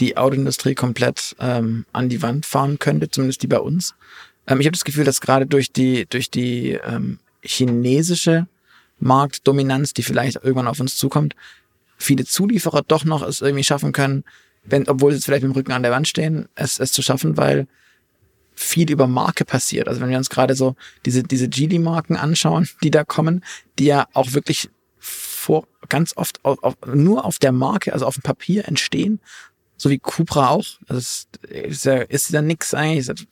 die Autoindustrie komplett ähm, an die Wand fahren könnte, zumindest die bei uns. Ähm, ich habe das Gefühl, dass gerade durch die, durch die ähm, chinesische Marktdominanz, die vielleicht irgendwann auf uns zukommt, viele Zulieferer doch noch es irgendwie schaffen können, wenn, obwohl sie jetzt vielleicht mit dem Rücken an der Wand stehen, es, es zu schaffen, weil viel über Marke passiert. Also wenn wir uns gerade so diese, diese Geely-Marken anschauen, die da kommen, die ja auch wirklich vor, ganz oft auf, auf, nur auf der Marke, also auf dem Papier entstehen, so wie Cupra auch. Also es ist ja, ist ja nix eigentlich, ist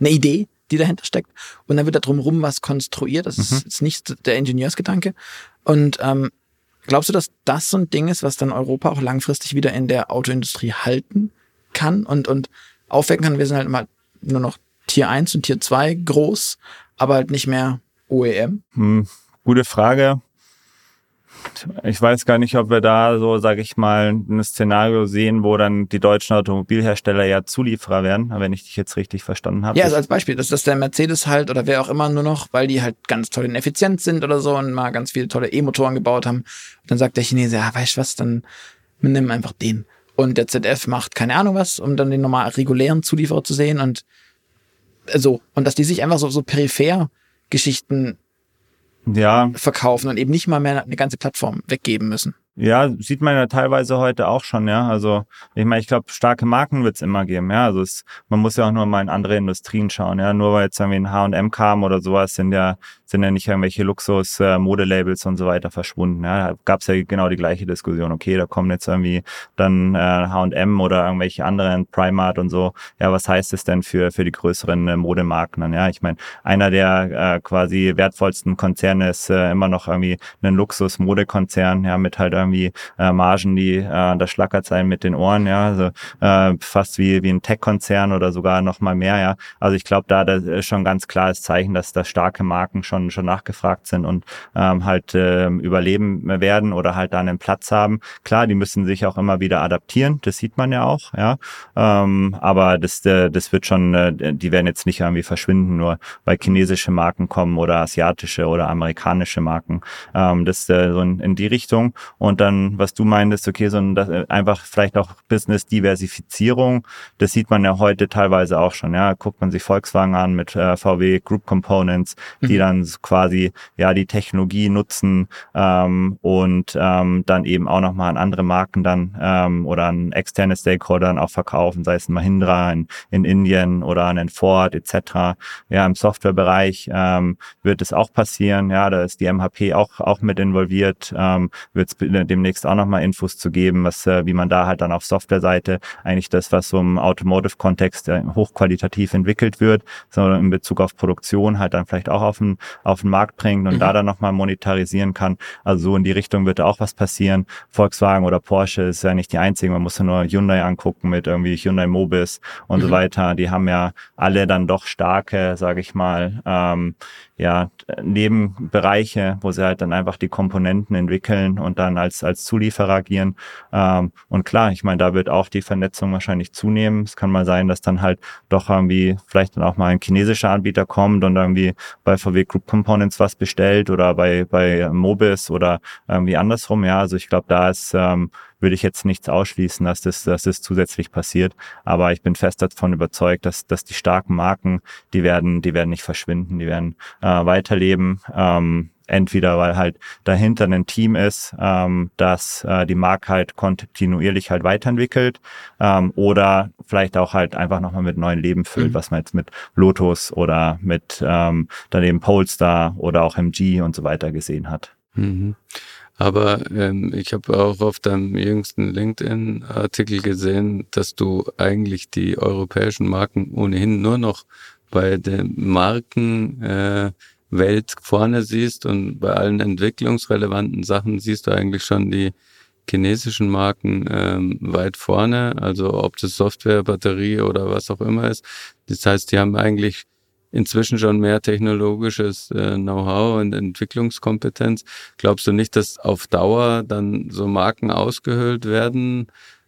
eine Idee, die dahinter steckt. Und dann wird da drumherum was konstruiert. Das mhm. ist nicht der Ingenieursgedanke. Und ähm, glaubst du, dass das so ein Ding ist, was dann Europa auch langfristig wieder in der Autoindustrie halten kann und, und aufwecken kann? Wir sind halt mal nur noch Tier 1 und Tier 2 groß, aber halt nicht mehr OEM? Hm, gute Frage. Ich weiß gar nicht, ob wir da so, sage ich mal, ein Szenario sehen, wo dann die deutschen Automobilhersteller ja Zulieferer werden, wenn ich dich jetzt richtig verstanden habe. Ja, also als Beispiel, dass das der Mercedes halt oder wer auch immer nur noch, weil die halt ganz toll und effizient sind oder so und mal ganz viele tolle E-Motoren gebaut haben. Dann sagt der Chinese, ja, weißt du was, dann nimm einfach den. Und der ZF macht keine Ahnung was, um dann den normal regulären Zulieferer zu sehen und so. Und dass die sich einfach so, so peripher Geschichten ja. verkaufen und eben nicht mal mehr eine ganze Plattform weggeben müssen. Ja, sieht man ja teilweise heute auch schon, ja. Also ich meine, ich glaube, starke Marken wird es immer geben, ja. Also es, man muss ja auch nur mal in andere Industrien schauen, ja. Nur weil jetzt irgendwie ein H&M kam oder sowas, sind ja sind ja nicht irgendwelche Luxus-Modelabels äh, und so weiter verschwunden. Ja. Da gab es ja genau die gleiche Diskussion. Okay, da kommen jetzt irgendwie dann H&M oder irgendwelche anderen Primark und so. Ja, was heißt es denn für für die größeren äh, Modemarken? Ja, ich meine, einer der quasi wertvollsten Konzerne ist immer noch irgendwie ein Luxus-Modekonzern, ja, mit halt irgendwie Margen, die äh, da schlackert sein mit den Ohren, ja, also fast wie wie ein Tech-Konzern oder sogar noch mal mehr, ja. Also ich glaube, da das ist schon ganz klares Zeichen, dass da starke Marken schon schon nachgefragt sind und ähm, halt äh, überleben werden oder halt da einen Platz haben. Klar, die müssen sich auch immer wieder adaptieren, das sieht man ja auch, ja. Ähm, aber das äh, das wird schon, äh, die werden jetzt nicht irgendwie verschwinden, nur weil chinesische Marken kommen oder asiatische oder amerikanische Marken. Ähm, das äh, so in, in die Richtung und dann, was du meintest, okay, so ein, das, äh, einfach vielleicht auch Business-Diversifizierung, das sieht man ja heute teilweise auch schon. Ja, guckt man sich Volkswagen an mit äh, VW Group Components, die mhm. dann quasi ja die Technologie nutzen ähm, und ähm, dann eben auch nochmal an andere Marken dann ähm, oder an externe Stakeholdern auch verkaufen, sei es ein Mahindra in, in Indien oder an Ford etc. Ja, im Softwarebereich ähm, wird es auch passieren. Ja, da ist die MHP auch auch mit involviert. Ähm, wird es demnächst auch nochmal Infos zu geben, was, äh, wie man da halt dann auf Softwareseite eigentlich das, was so im Automotive-Kontext äh, hochqualitativ entwickelt wird, sondern in Bezug auf Produktion halt dann vielleicht auch auf den, auf den Markt bringt und mhm. da dann nochmal monetarisieren kann. Also so in die Richtung wird da auch was passieren. Volkswagen oder Porsche ist ja nicht die einzigen, man muss ja nur Hyundai angucken mit irgendwie Hyundai Mobis und mhm. so weiter. Die haben ja alle dann doch starke, sage ich mal, ähm, ja, Nebenbereiche, wo sie halt dann einfach die Komponenten entwickeln und dann als, als Zulieferer agieren. Ähm, und klar, ich meine, da wird auch die Vernetzung wahrscheinlich zunehmen. Es kann mal sein, dass dann halt doch irgendwie vielleicht dann auch mal ein chinesischer Anbieter kommt und irgendwie bei VW Group Components was bestellt oder bei, bei Mobis oder irgendwie andersrum. Ja, also ich glaube, da ist ähm, würde ich jetzt nichts ausschließen, dass das, dass das zusätzlich passiert. Aber ich bin fest davon überzeugt, dass, dass die starken Marken, die werden, die werden nicht verschwinden, die werden äh, weiterleben. Ähm, entweder weil halt dahinter ein Team ist, ähm, das äh, die Marke halt kontinuierlich halt weiterentwickelt ähm, oder vielleicht auch halt einfach nochmal mit neuen Leben füllt, mhm. was man jetzt mit Lotus oder mit ähm, daneben Polestar oder auch MG und so weiter gesehen hat. Mhm. Aber ähm, ich habe auch auf deinem jüngsten LinkedIn-Artikel gesehen, dass du eigentlich die europäischen Marken ohnehin nur noch bei der Markenwelt äh, vorne siehst und bei allen entwicklungsrelevanten Sachen siehst du eigentlich schon die chinesischen Marken ähm, weit vorne, also ob das Software, Batterie oder was auch immer ist. Das heißt, die haben eigentlich inzwischen schon mehr technologisches äh, Know-how und Entwicklungskompetenz. Glaubst du nicht, dass auf Dauer dann so Marken ausgehöhlt werden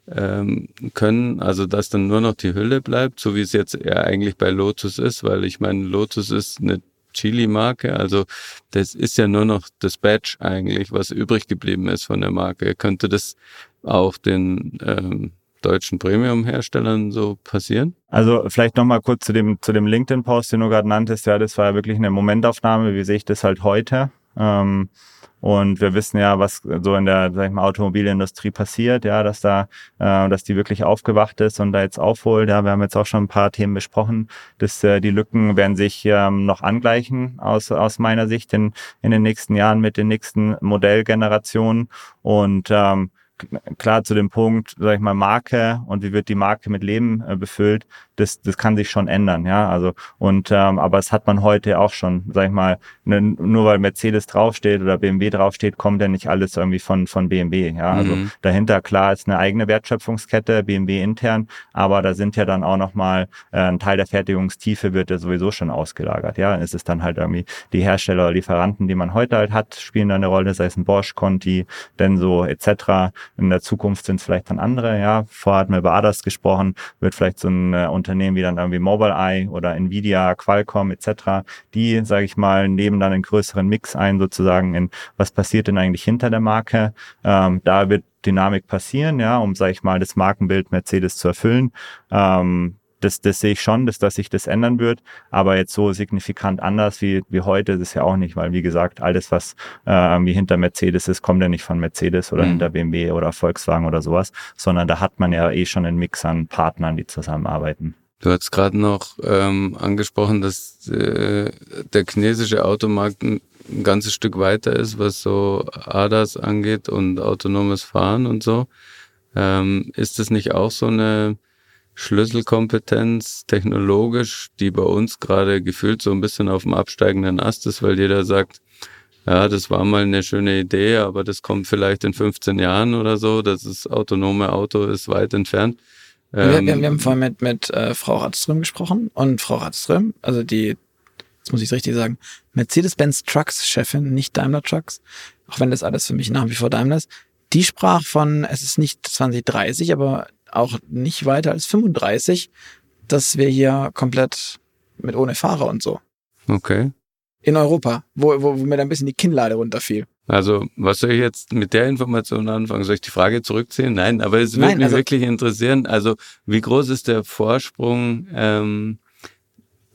ähm, können, also dass dann nur noch die Hülle bleibt, so wie es jetzt eher eigentlich bei Lotus ist, weil ich meine, Lotus ist eine Chili-Marke. Also das ist ja nur noch das Badge eigentlich, was übrig geblieben ist von der Marke. Könnte das auch den ähm, deutschen Premium-Herstellern so passieren? Also vielleicht nochmal kurz zu dem, zu dem LinkedIn-Post, den du gerade nanntest. Ja, das war ja wirklich eine Momentaufnahme. Wie sehe ich das halt heute? Ähm, und wir wissen ja, was so in der sag ich mal, Automobilindustrie passiert, ja, dass da, äh, dass die wirklich aufgewacht ist und da jetzt aufholt. Ja, wir haben jetzt auch schon ein paar Themen besprochen, dass äh, die Lücken werden sich ähm, noch angleichen aus, aus meiner Sicht in, in den nächsten Jahren mit den nächsten Modellgenerationen. Und ähm, klar zu dem Punkt, sag ich mal, Marke und wie wird die Marke mit Leben äh, befüllt, das, das kann sich schon ändern, ja. Also und ähm, aber es hat man heute auch schon, sag ich mal, ne, nur weil Mercedes draufsteht oder BMW draufsteht, kommt ja nicht alles irgendwie von von BMW, ja. Also mhm. dahinter klar ist eine eigene Wertschöpfungskette, BMW intern, aber da sind ja dann auch nochmal äh, ein Teil der Fertigungstiefe wird ja sowieso schon ausgelagert, ja. Es ist dann halt irgendwie die Hersteller oder Lieferanten, die man heute halt hat, spielen da eine Rolle, sei es ein Bosch, Conti, Denso etc. In der Zukunft sind es vielleicht dann andere, ja. Vorher hatten wir über ADAS gesprochen, wird vielleicht so ein äh, Unternehmen wie dann irgendwie Mobileye oder Nvidia, Qualcomm etc., die, sage ich mal, nehmen dann einen größeren Mix ein, sozusagen in, was passiert denn eigentlich hinter der Marke. Ähm, da wird Dynamik passieren, ja, um, sage ich mal, das Markenbild Mercedes zu erfüllen. Ähm, das, das sehe ich schon, dass, dass sich das ändern wird, aber jetzt so signifikant anders wie, wie heute ist es ja auch nicht, weil wie gesagt, alles, was äh, irgendwie hinter Mercedes ist, kommt ja nicht von Mercedes oder mhm. hinter BMW oder Volkswagen oder sowas, sondern da hat man ja eh schon einen Mix an Partnern, die zusammenarbeiten. Du hast gerade noch ähm, angesprochen, dass äh, der chinesische Automarkt ein, ein ganzes Stück weiter ist, was so ADAS angeht und autonomes Fahren und so. Ähm, ist das nicht auch so eine Schlüsselkompetenz technologisch, die bei uns gerade gefühlt so ein bisschen auf dem absteigenden Ast ist, weil jeder sagt, ja, das war mal eine schöne Idee, aber das kommt vielleicht in 15 Jahren oder so. Das ist autonome Auto ist weit entfernt. Ähm, wir, wir, haben vorhin mit, mit äh, Frau Radström gesprochen und Frau Radström, also die, jetzt muss ich es richtig sagen, Mercedes-Benz Trucks-Chefin, nicht Daimler Trucks, auch wenn das alles für mich nach wie vor Daimler ist, die sprach von, es ist nicht 2030, aber auch nicht weiter als 35, dass wir hier komplett mit ohne Fahrer und so. Okay. In Europa, wo, wo, wo mir da ein bisschen die Kinnlade runterfiel. Also, was soll ich jetzt mit der Information anfangen? Soll ich die Frage zurückziehen? Nein, aber es würde mich also, wirklich interessieren. Also, wie groß ist der Vorsprung ähm,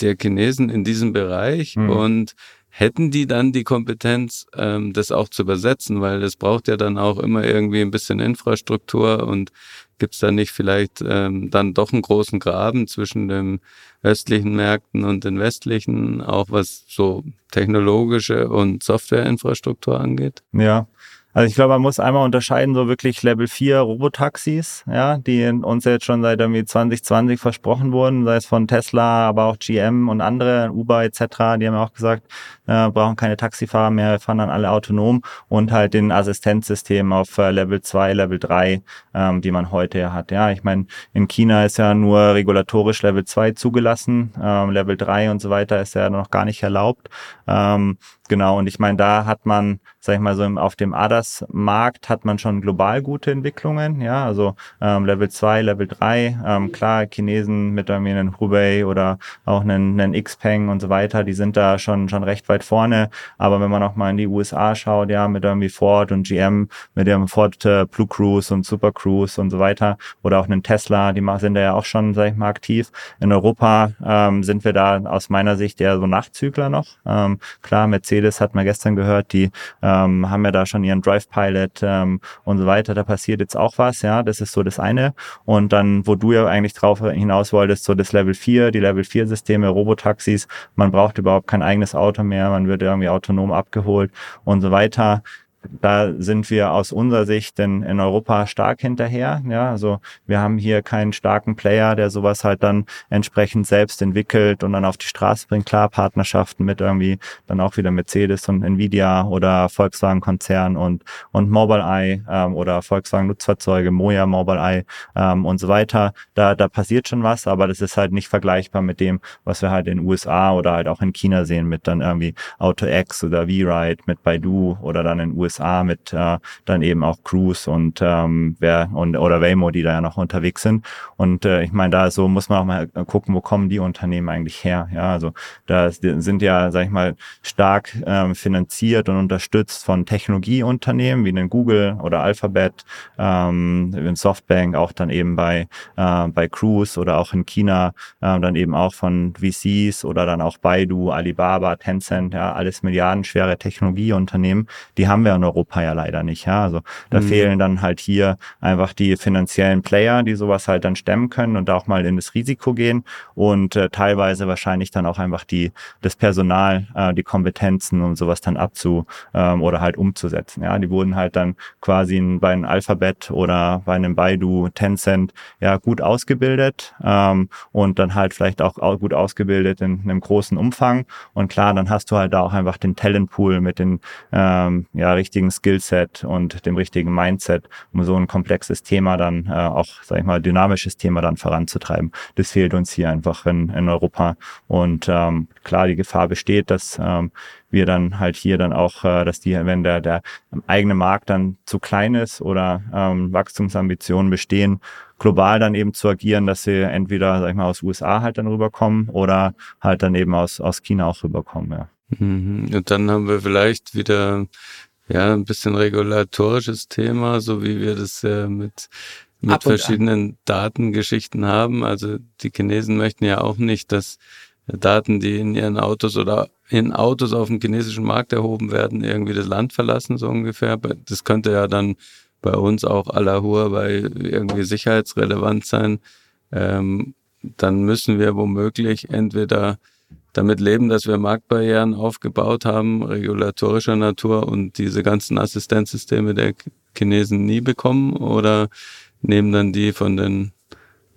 der Chinesen in diesem Bereich? Hm. Und hätten die dann die Kompetenz, ähm, das auch zu übersetzen? Weil es braucht ja dann auch immer irgendwie ein bisschen Infrastruktur und Gibt es da nicht vielleicht ähm, dann doch einen großen Graben zwischen den östlichen Märkten und den westlichen, auch was so technologische und Softwareinfrastruktur angeht? Ja, also ich glaube, man muss einmal unterscheiden, so wirklich Level 4 Robotaxis, ja, die uns jetzt schon seit irgendwie 2020 versprochen wurden, sei es von Tesla, aber auch GM und andere, Uber etc., die haben auch gesagt, äh, brauchen keine Taxifahrer mehr, fahren dann alle autonom und halt den Assistenzsystem auf äh, Level 2, Level 3, ähm, die man heute hat. Ja, ich meine, in China ist ja nur regulatorisch Level 2 zugelassen, ähm, Level 3 und so weiter ist ja noch gar nicht erlaubt. Ähm, genau, und ich meine, da hat man sag ich mal so, auf dem ADAS-Markt hat man schon global gute Entwicklungen, ja, also ähm, Level 2, Level 3, ähm, klar, Chinesen mit irgendwie einem Hubei oder auch einen, einen Xpeng und so weiter, die sind da schon, schon recht weit vorne, aber wenn man auch mal in die USA schaut, ja, mit irgendwie Ford und GM, mit dem Ford äh, Blue Cruise und Super Cruise und so weiter oder auch einen Tesla, die sind da ja auch schon, sag ich mal, aktiv. In Europa ähm, sind wir da aus meiner Sicht eher so Nachzügler noch. Ähm, klar, Mercedes hat man gestern gehört, die äh, ähm, haben ja da schon ihren Drive Pilot ähm, und so weiter. Da passiert jetzt auch was, ja, das ist so das eine. Und dann, wo du ja eigentlich drauf hinaus wolltest, so das Level 4, die Level 4 Systeme, Robotaxis, man braucht überhaupt kein eigenes Auto mehr, man wird irgendwie autonom abgeholt und so weiter da sind wir aus unserer Sicht in, in Europa stark hinterher. Ja, also wir haben hier keinen starken Player, der sowas halt dann entsprechend selbst entwickelt und dann auf die Straße bringt. Klar, Partnerschaften mit irgendwie dann auch wieder Mercedes und Nvidia oder Volkswagen Konzern und, und Mobileye ähm, oder Volkswagen Nutzfahrzeuge, Moja Mobileye ähm, und so weiter. Da, da passiert schon was, aber das ist halt nicht vergleichbar mit dem, was wir halt in den USA oder halt auch in China sehen mit dann irgendwie AutoX oder V-Ride mit Baidu oder dann in USA USA mit äh, dann eben auch Cruise und ähm, wer und oder Waymo, die da ja noch unterwegs sind. Und äh, ich meine, da so muss man auch mal gucken, wo kommen die Unternehmen eigentlich her. Ja, also da sind ja, sag ich mal, stark ähm, finanziert und unterstützt von Technologieunternehmen wie den Google oder Alphabet, ähm, in Softbank, auch dann eben bei äh, bei Cruise oder auch in China äh, dann eben auch von VCs oder dann auch Baidu, Alibaba, Tencent, ja, alles milliardenschwere Technologieunternehmen, die haben wir in Europa ja leider nicht. Ja, also da mhm. fehlen dann halt hier einfach die finanziellen Player, die sowas halt dann stemmen können und auch mal in das Risiko gehen und äh, teilweise wahrscheinlich dann auch einfach die das Personal, äh, die Kompetenzen, um sowas dann abzu ähm, oder halt umzusetzen. Ja, die wurden halt dann quasi in, bei einem Alphabet oder bei einem Baidu, Tencent ja gut ausgebildet ähm, und dann halt vielleicht auch gut ausgebildet in einem großen Umfang und klar, dann hast du halt da auch einfach den Talentpool mit den ähm, ja richtigen Skillset und dem richtigen Mindset, um so ein komplexes Thema dann äh, auch, sag ich mal, dynamisches Thema dann voranzutreiben. Das fehlt uns hier einfach in, in Europa und ähm, klar, die Gefahr besteht, dass ähm, wir dann halt hier dann auch, äh, dass die, wenn der, der eigene Markt dann zu klein ist oder ähm, Wachstumsambitionen bestehen, global dann eben zu agieren, dass sie entweder, sag ich mal, aus USA halt dann rüberkommen oder halt dann eben aus, aus China auch rüberkommen, ja. Mhm. Und dann haben wir vielleicht wieder ja ein bisschen regulatorisches Thema, so wie wir das äh, mit mit verschiedenen an. Datengeschichten haben. Also die Chinesen möchten ja auch nicht, dass Daten, die in ihren Autos oder in Autos auf dem chinesischen Markt erhoben werden, irgendwie das Land verlassen, so ungefähr. Das könnte ja dann bei uns auch à la Huawei irgendwie sicherheitsrelevant sein. Ähm, dann müssen wir womöglich entweder damit leben, dass wir Marktbarrieren aufgebaut haben, regulatorischer Natur und diese ganzen Assistenzsysteme der Chinesen nie bekommen oder nehmen dann die von den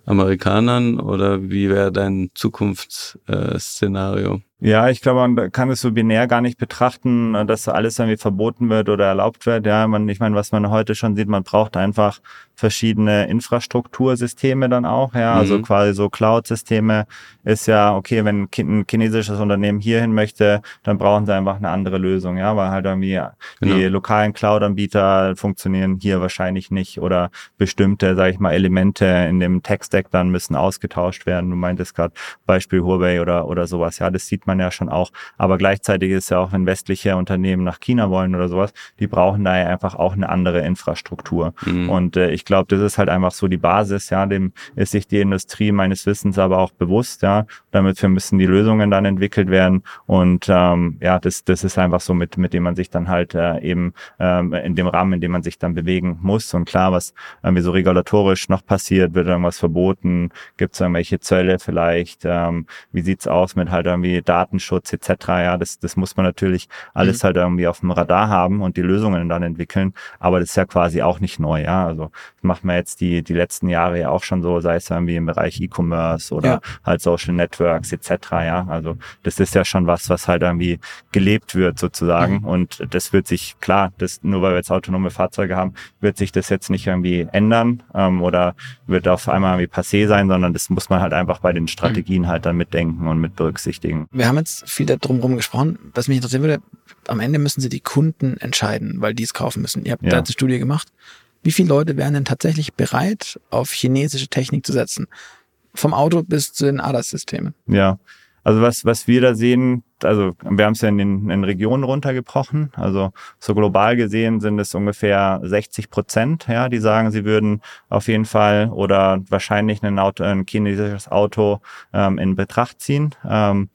Amerikanern oder wie wäre dein Zukunftsszenario? Ja, ich glaube, man kann es so binär gar nicht betrachten, dass alles irgendwie verboten wird oder erlaubt wird. Ja, man, ich meine, was man heute schon sieht, man braucht einfach verschiedene Infrastruktursysteme dann auch. Ja, also mhm. quasi so Cloud-Systeme ist ja, okay, wenn ein chinesisches Unternehmen hierhin möchte, dann brauchen sie einfach eine andere Lösung. Ja, weil halt irgendwie genau. die lokalen Cloud-Anbieter funktionieren hier wahrscheinlich nicht oder bestimmte, sage ich mal, Elemente in dem Tech-Stack dann müssen ausgetauscht werden. Du meintest gerade Beispiel Huawei oder, oder sowas. Ja, das sieht man ja schon auch. Aber gleichzeitig ist ja auch, wenn westliche Unternehmen nach China wollen oder sowas, die brauchen da ja einfach auch eine andere Infrastruktur. Mhm. Und äh, ich glaube, das ist halt einfach so die Basis, ja, dem ist sich die Industrie meines Wissens aber auch bewusst, ja. Damit wir müssen die Lösungen dann entwickelt werden. Und ähm, ja, das, das ist einfach so, mit, mit dem man sich dann halt äh, eben ähm, in dem Rahmen, in dem man sich dann bewegen muss. Und klar, was irgendwie so regulatorisch noch passiert, wird irgendwas verboten, gibt es irgendwelche Zölle vielleicht, ähm, wie sieht's aus mit halt irgendwie Datenschutz etc. Ja, das, das muss man natürlich alles mhm. halt irgendwie auf dem Radar haben und die Lösungen dann entwickeln. Aber das ist ja quasi auch nicht neu. Ja, also macht man jetzt die, die letzten Jahre ja auch schon so, sei es irgendwie im Bereich E-Commerce oder ja. halt Social Networks etc. Ja, also das ist ja schon was, was halt irgendwie gelebt wird sozusagen. Mhm. Und das wird sich, klar, das, nur weil wir jetzt autonome Fahrzeuge haben, wird sich das jetzt nicht irgendwie ändern ähm, oder wird auf einmal irgendwie passé sein, sondern das muss man halt einfach bei den Strategien mhm. halt dann mitdenken und mit berücksichtigen. Wir haben jetzt viel darum gesprochen. Was mich interessieren würde, am Ende müssen sie die Kunden entscheiden, weil die es kaufen müssen. Ihr habt ja. da eine Studie gemacht. Wie viele Leute wären denn tatsächlich bereit, auf chinesische Technik zu setzen? Vom Auto bis zu den ADAS-Systemen. Ja, also was, was wir da sehen, also wir haben es ja in den in Regionen runtergebrochen. Also so global gesehen sind es ungefähr 60 Prozent, ja, die sagen, sie würden auf jeden Fall oder wahrscheinlich ein, Auto, ein chinesisches Auto ähm, in Betracht ziehen. Ähm,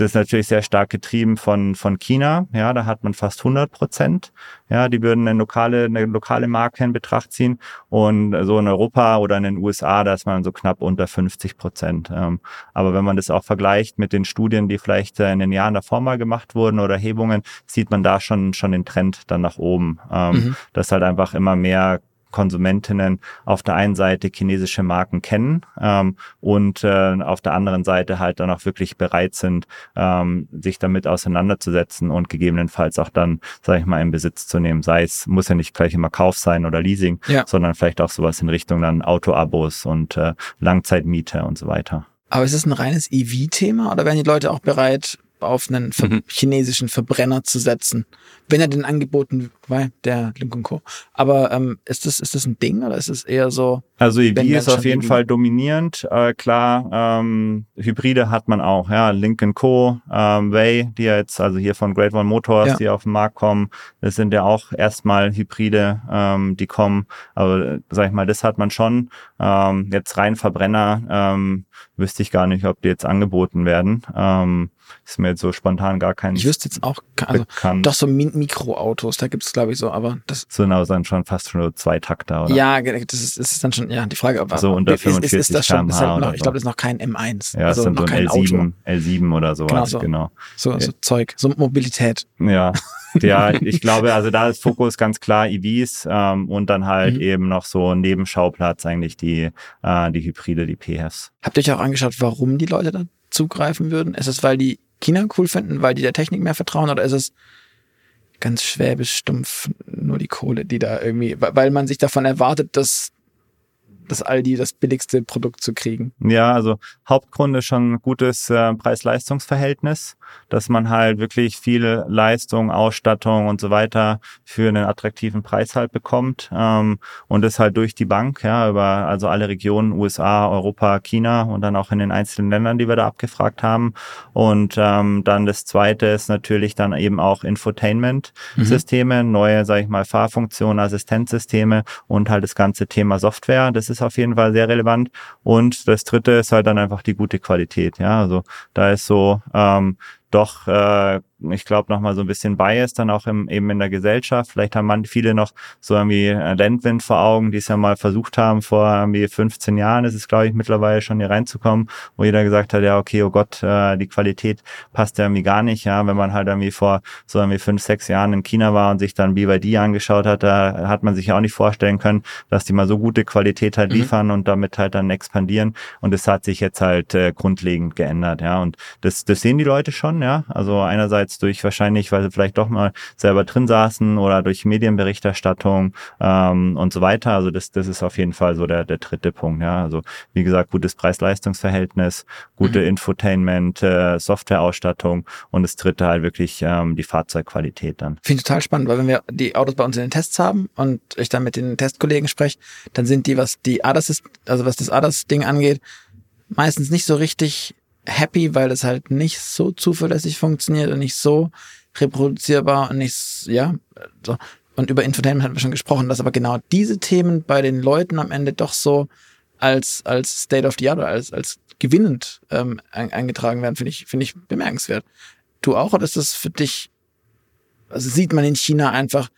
das ist natürlich sehr stark getrieben von, von China. Ja, da hat man fast 100 Prozent. Ja, die würden eine lokale, eine lokale Marke in Betracht ziehen. Und so in Europa oder in den USA, da ist man so knapp unter 50 Prozent. Ähm, aber wenn man das auch vergleicht mit den Studien, die vielleicht äh, in den Jahren davor mal gemacht wurden oder Erhebungen, sieht man da schon, schon den Trend dann nach oben. Ähm, mhm. Dass halt einfach immer mehr Konsumentinnen auf der einen Seite chinesische Marken kennen ähm, und äh, auf der anderen Seite halt dann auch wirklich bereit sind, ähm, sich damit auseinanderzusetzen und gegebenenfalls auch dann, sage ich mal, in Besitz zu nehmen. Sei es, muss ja nicht gleich immer Kauf sein oder Leasing, ja. sondern vielleicht auch sowas in Richtung dann Autoabos und äh, Langzeitmiete und so weiter. Aber ist es ein reines EV-Thema oder wären die Leute auch bereit, auf einen ver Mhm. chinesischen Verbrenner zu setzen, wenn er denn angeboten war, der Lincoln Co. Aber ähm, ist das ist das ein Ding oder ist es eher so? Also EV ist auf jeden. Fall dominierend. Äh, klar, ähm, Hybride hat man auch. Ja, Lincoln Co., ähm, Way, die ja jetzt also hier von Great Wall Motors, Ja. die auf den Markt kommen, das sind ja auch erstmal Hybride, ähm, die kommen. Aber äh, sag ich mal, das hat man schon. Ähm, jetzt rein Verbrenner ähm, wüsste ich gar nicht, ob die jetzt angeboten werden. Ähm, ist mir jetzt so spontan gar kein Ich wüsste jetzt auch, also bekannt. doch so Mi Mikroautos, da gibt es glaube ich so, aber das sind aber dann schon fast schon so zwei Takter, oder? ja, das ist, das ist dann schon ja die Frage, aber So unter ist, ist, ist 45 das schon, ist halt noch, ich so. glaube, das ist noch kein M1, Ja, also es sind so noch ein kein Auto, L7, L7 oder sowas, Genau so. genau. so, so Zeug, so Mobilität. Ja, ja, ich glaube, also da ist Fokus ganz klar EVs ähm, und dann halt Mhm. eben noch so Nebenschauplatz eigentlich die, äh, die Hybride, die PHEVs. Habt ihr euch auch angeschaut, warum die Leute da zugreifen würden? Ist es, weil die China cool finden, weil die der Technik mehr vertrauen oder ist es ganz schwäbisch stumpf nur die Kohle, die da irgendwie, weil weil man sich davon erwartet, dass dass Aldi das billigste Produkt zu kriegen. Ja, also Hauptgrund ist schon ein gutes äh, Preis-Leistungs-Verhältnis, dass man halt wirklich viel Leistung, Ausstattung und so weiter für einen attraktiven Preis halt bekommt ähm, und das halt durch die Bank, ja, über also alle Regionen, USA, Europa, China und dann auch in den einzelnen Ländern, die wir da abgefragt haben. Und ähm, dann das zweite ist natürlich dann eben auch Infotainment-Systeme, neue, sage ich mal, Fahrfunktionen, Assistenzsysteme und halt das ganze Thema Software. Das ist auf jeden Fall sehr relevant. Und das dritte ist halt dann einfach die gute Qualität. Ja, also da ist so ähm, doch, äh, ich glaube, nochmal so ein bisschen Bias dann auch im, eben in der Gesellschaft. Vielleicht haben man viele noch so irgendwie äh, Landwind vor Augen, die es ja mal versucht haben, vor irgendwie 15 Jahren ist es, glaube ich, mittlerweile schon hier reinzukommen, wo jeder gesagt hat, ja, okay, oh Gott, äh, die Qualität passt ja irgendwie gar nicht. Ja, wenn man halt irgendwie vor so irgendwie fünf, sechs Jahren in China war und sich dann BYD angeschaut hat, da hat man sich ja auch nicht vorstellen können, dass die mal so gute Qualität halt Mhm. liefern und damit halt dann expandieren. Und das hat sich jetzt halt äh, grundlegend geändert, ja. Und das, das sehen die Leute schon, ja. Also einerseits durch wahrscheinlich, weil sie vielleicht doch mal selber drin saßen oder durch Medienberichterstattung ähm, und so weiter. Also das, das ist auf jeden Fall so der, der dritte Punkt, ja. Also wie gesagt, gutes Preis-Leistungs-Verhältnis, gute Mhm. Infotainment, äh, Softwareausstattung und das dritte halt wirklich ähm, die Fahrzeugqualität dann. Finde ich total spannend, weil wenn wir die Autos bei uns in den Tests haben und ich dann mit den Testkollegen spreche, dann sind die, was die ADAS ist, also was das ADAS-Ding angeht, meistens nicht so richtig happy, weil das halt nicht so zuverlässig funktioniert und nicht so reproduzierbar und nicht, ja, so. Und über Infotainment hatten wir schon gesprochen, dass aber genau diese Themen bei den Leuten am Ende doch so als, als State of the Art oder als, als gewinnend ähm, ein, eingetragen werden, finde ich, finde ich bemerkenswert. Du auch, oder ist das für dich also sieht man in China einfach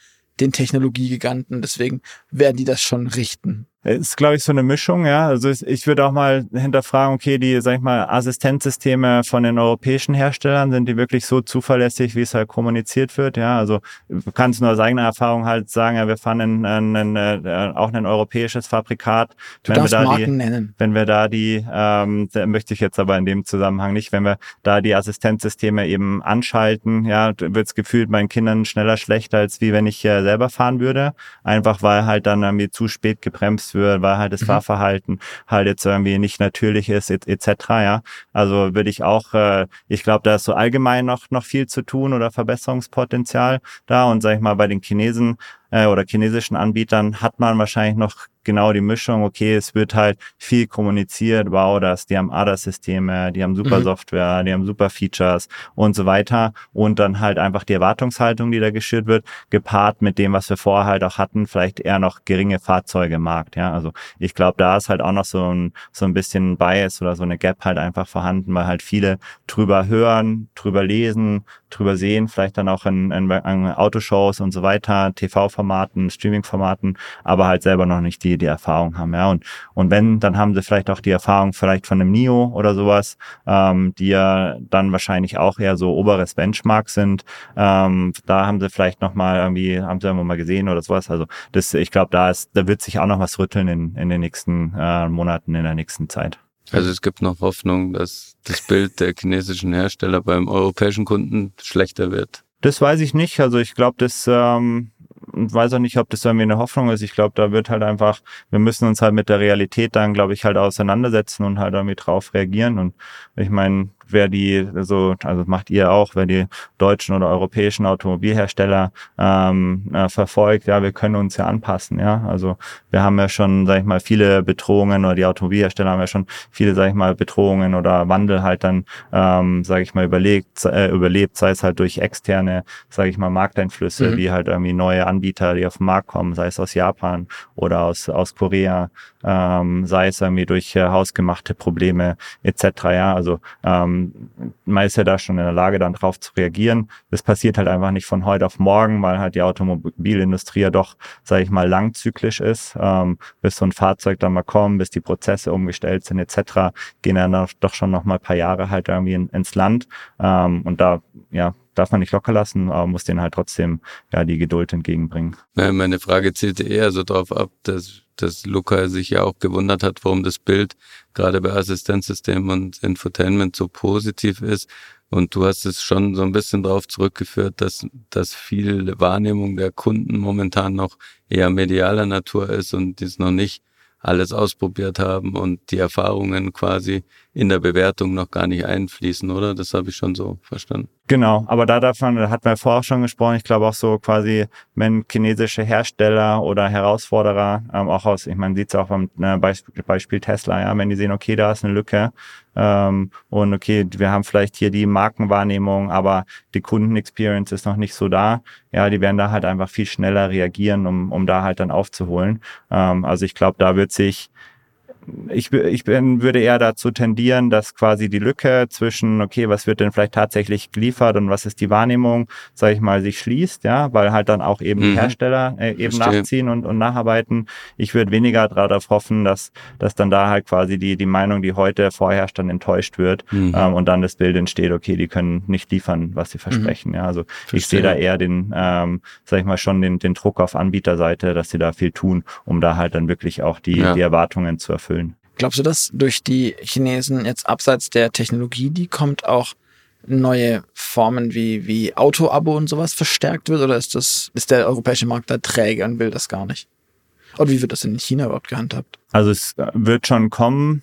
den Technologiegiganten, deswegen werden die das schon richten. Ist, glaube ich, so eine Mischung, ja. Also ich würde auch mal hinterfragen, okay, die, sag ich mal, Assistenzsysteme von den europäischen Herstellern, sind die wirklich so zuverlässig, wie es halt kommuniziert wird, ja. Also du kannst nur aus eigener Erfahrung halt sagen, ja, wir fahren in, in, in, äh, auch ein europäisches Fabrikat. Du Wenn wir da Marken die, nennen. wenn wir da die, ähm, da möchte ich jetzt aber in dem Zusammenhang nicht, wenn wir da die Assistenzsysteme eben anschalten, ja, wird es gefühlt meinen Kindern schneller schlechter, als wie wenn ich äh, selber fahren würde. Einfach weil halt dann irgendwie zu spät gebremst wird, weil halt das Mhm. Fahrverhalten halt jetzt irgendwie nicht natürlich ist, et- etc. Ja, also würde ich auch, äh, ich glaube, da ist so allgemein noch noch viel zu tun oder Verbesserungspotenzial da und sag ich mal bei den Chinesen äh, oder chinesischen Anbietern hat man wahrscheinlich noch genau die Mischung, okay, es wird halt viel kommuniziert, wow, das, die haben ADAS-Systeme, die haben super Mhm. Software, die haben super Features und so weiter und dann halt einfach die Erwartungshaltung, die da geschürt wird, gepaart mit dem, was wir vorher halt auch hatten, vielleicht eher noch geringe Fahrzeuge im Markt, ja, also ich glaube, da ist halt auch noch so ein, so ein bisschen Bias oder so eine Gap halt einfach vorhanden, weil halt viele drüber hören, drüber lesen, drüber sehen, vielleicht dann auch in, in, in Autoshows und so weiter, TV-Formaten, Streaming-Formaten, aber halt selber noch nicht die, die Erfahrung haben, ja. Und, und wenn, dann haben sie vielleicht auch die Erfahrung vielleicht von einem NIO oder sowas, ähm, die ja dann wahrscheinlich auch eher so oberes Benchmark sind. Ähm, da haben sie vielleicht nochmal irgendwie, haben sie irgendwo mal gesehen oder sowas. Also das, ich glaube, da ist, da wird sich auch noch was rütteln in, in den nächsten äh, Monaten, in der nächsten Zeit. Also es gibt noch Hoffnung, dass das Bild der chinesischen Hersteller beim europäischen Kunden schlechter wird. Das weiß ich nicht. Also ich glaube, das ähm, weiß auch nicht, ob das irgendwie eine Hoffnung ist. Ich glaube, da wird halt einfach, wir müssen uns halt mit der Realität dann, glaube ich, halt auseinandersetzen und halt irgendwie drauf reagieren. Und ich meine, wer die so, also macht ihr auch, wer die deutschen oder europäischen Automobilhersteller ähm, äh, verfolgt, ja, wir können uns ja anpassen, ja. Also wir haben ja schon, sag ich mal, viele Bedrohungen oder die Automobilhersteller haben ja schon viele, sag ich mal, Bedrohungen oder Wandel halt dann, ähm, sage ich mal, überlegt, äh, überlebt, sei es halt durch externe, sage ich mal, Markteinflüsse, mhm. wie halt irgendwie neue Anbieter, die auf den Markt kommen, sei es aus Japan oder aus, aus Korea, ähm, sei es irgendwie durch äh, hausgemachte Probleme etc. Ja, also ähm, man ist ja da schon in der Lage, dann drauf zu reagieren. Das passiert halt einfach nicht von heute auf morgen, weil halt die Automobilindustrie ja doch, sage ich mal, langzyklisch ist. Ähm, bis so ein Fahrzeug dann mal kommt, bis die Prozesse umgestellt sind etc., gehen dann doch schon noch mal ein paar Jahre halt irgendwie in, ins Land. Ähm, und da, ja, darf man nicht locker lassen, aber muss denen halt trotzdem ja die Geduld entgegenbringen. Meine Frage zielte eher so darauf ab, dass, dass Luca sich ja auch gewundert hat, warum das Bild gerade bei Assistenzsystemen und Infotainment so positiv ist. Und du hast es schon so ein bisschen darauf zurückgeführt, dass, dass viel Wahrnehmung der Kunden momentan noch eher medialer Natur ist und dies noch nicht alles ausprobiert haben und die Erfahrungen quasi in der Bewertung noch gar nicht einfließen, oder? Das habe ich schon so verstanden. Genau, aber da davon da hat man vorher schon gesprochen. Ich glaube auch so quasi, wenn chinesische Hersteller oder Herausforderer, ähm, auch aus, ich meine, sieht es auch beim ne, Beispiel, Beispiel Tesla, ja, wenn die sehen, okay, da ist eine Lücke ähm, und okay, wir haben vielleicht hier die Markenwahrnehmung, aber die Kundenexperience ist noch nicht so da. Ja, die werden da halt einfach viel schneller reagieren, um, um da halt dann aufzuholen. Ähm, also ich glaube, da wird sich ich, ich bin, würde eher dazu tendieren, dass quasi die Lücke zwischen, okay, was wird denn vielleicht tatsächlich geliefert und was ist die Wahrnehmung, sage ich mal, sich schließt, ja, weil halt dann auch eben mhm. Hersteller äh, eben Verstehe. nachziehen und, und nacharbeiten. Ich würde weniger darauf hoffen, dass, dass dann da halt quasi die, die Meinung, die heute vorherrscht, dann enttäuscht wird mhm. ähm, und dann das Bild entsteht, okay, die können nicht liefern, was sie mhm. versprechen. Mhm. Ja, also Verstehe. ich sehe da eher den, ähm, sag ich mal, schon den, den Druck auf Anbieterseite, dass sie da viel tun, um da halt dann wirklich auch die, ja. die Erwartungen zu erfüllen erfüllen. Glaubst du, dass durch die Chinesen jetzt abseits der Technologie, die kommt, auch neue Formen wie, wie Auto-Abo und sowas verstärkt wird? Oder ist das, ist der europäische Markt da träge und will das gar nicht? Oder wie wird das in China überhaupt gehandhabt? Also es wird schon kommen.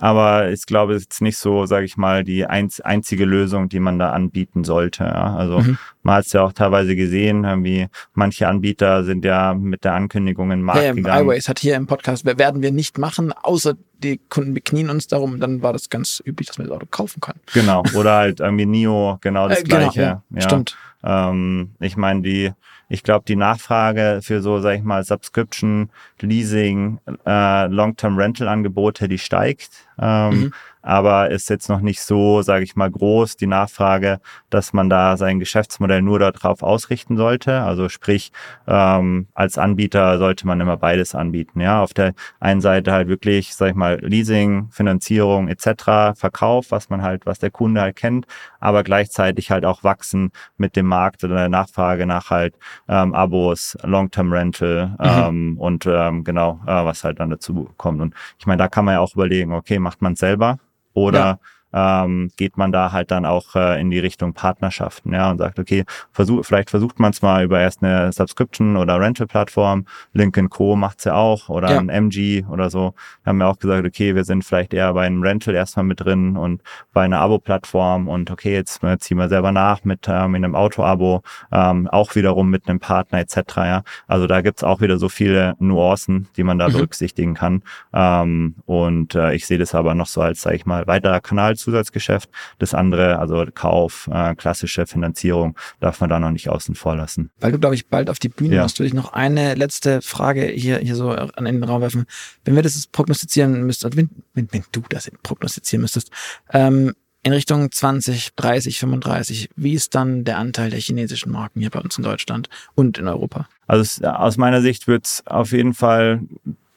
Aber ich glaube, es ist nicht so, sage ich mal, die einz einzige Lösung, die man da anbieten sollte. Ja. Also mhm. man hat es ja auch teilweise gesehen, wie manche Anbieter sind ja mit der Ankündigung in den Markt hey, gegangen. iWays hat hier im Podcast, werden wir nicht machen, außer die Kunden beknien uns darum, dann war das ganz üblich, dass man das Auto kaufen kann. Genau, oder halt irgendwie NIO, genau das äh, genau, gleiche. Ja, ja. Stimmt. Ähm, ich meine, die, ich glaube, die Nachfrage für so, sag ich mal, Subscription, Leasing, äh, Long-Term Rental-Angebote, die steigt. Ähm, mhm aber ist jetzt noch nicht so, sage ich mal, groß die Nachfrage, dass man da sein Geschäftsmodell nur darauf ausrichten sollte. Also sprich, ähm, als Anbieter sollte man immer beides anbieten. Ja, auf der einen Seite halt wirklich, sag ich mal, Leasing, Finanzierung etc., Verkauf, was man halt, was der Kunde halt kennt, aber gleichzeitig halt auch wachsen mit dem Markt oder der Nachfrage nach halt ähm, Abos, Long-Term Rental mhm. ähm, und ähm, genau, äh, was halt dann dazu kommt. Und ich meine, da kann man ja auch überlegen, okay, macht man selber oder ja ähm, geht man da halt dann auch äh, in die Richtung Partnerschaften, ja, und sagt, okay, versuch, vielleicht versucht man es mal über erst eine Subscription oder Rental-Plattform, Link Co. macht's ja auch oder ja. ein MG oder so. Wir haben ja auch gesagt, okay, wir sind vielleicht eher bei einem Rental erstmal mit drin und bei einer Abo-Plattform und okay, jetzt äh, ziehen wir selber nach mit, ähm, in einem Auto-Abo, ähm, auch wiederum mit einem Partner etc. Ja. Also da gibt's auch wieder so viele Nuancen, die man da mhm. berücksichtigen kann. Ähm, und äh, ich sehe das aber noch so als, sage ich mal, weiterer Kanal Zusatzgeschäft. Das andere, also Kauf, äh, klassische Finanzierung, darf man da noch nicht außen vor lassen. Weil du, glaube ich, bald auf die Bühne ja. musst, würde ich noch eine letzte Frage hier, hier so an den Raum werfen. Wenn wir das prognostizieren müssten, wenn, wenn, wenn du das prognostizieren müsstest, ähm, in Richtung 20, 30, 35, wie ist dann der Anteil der chinesischen Marken hier bei uns in Deutschland und in Europa? Also aus meiner Sicht wird es auf jeden Fall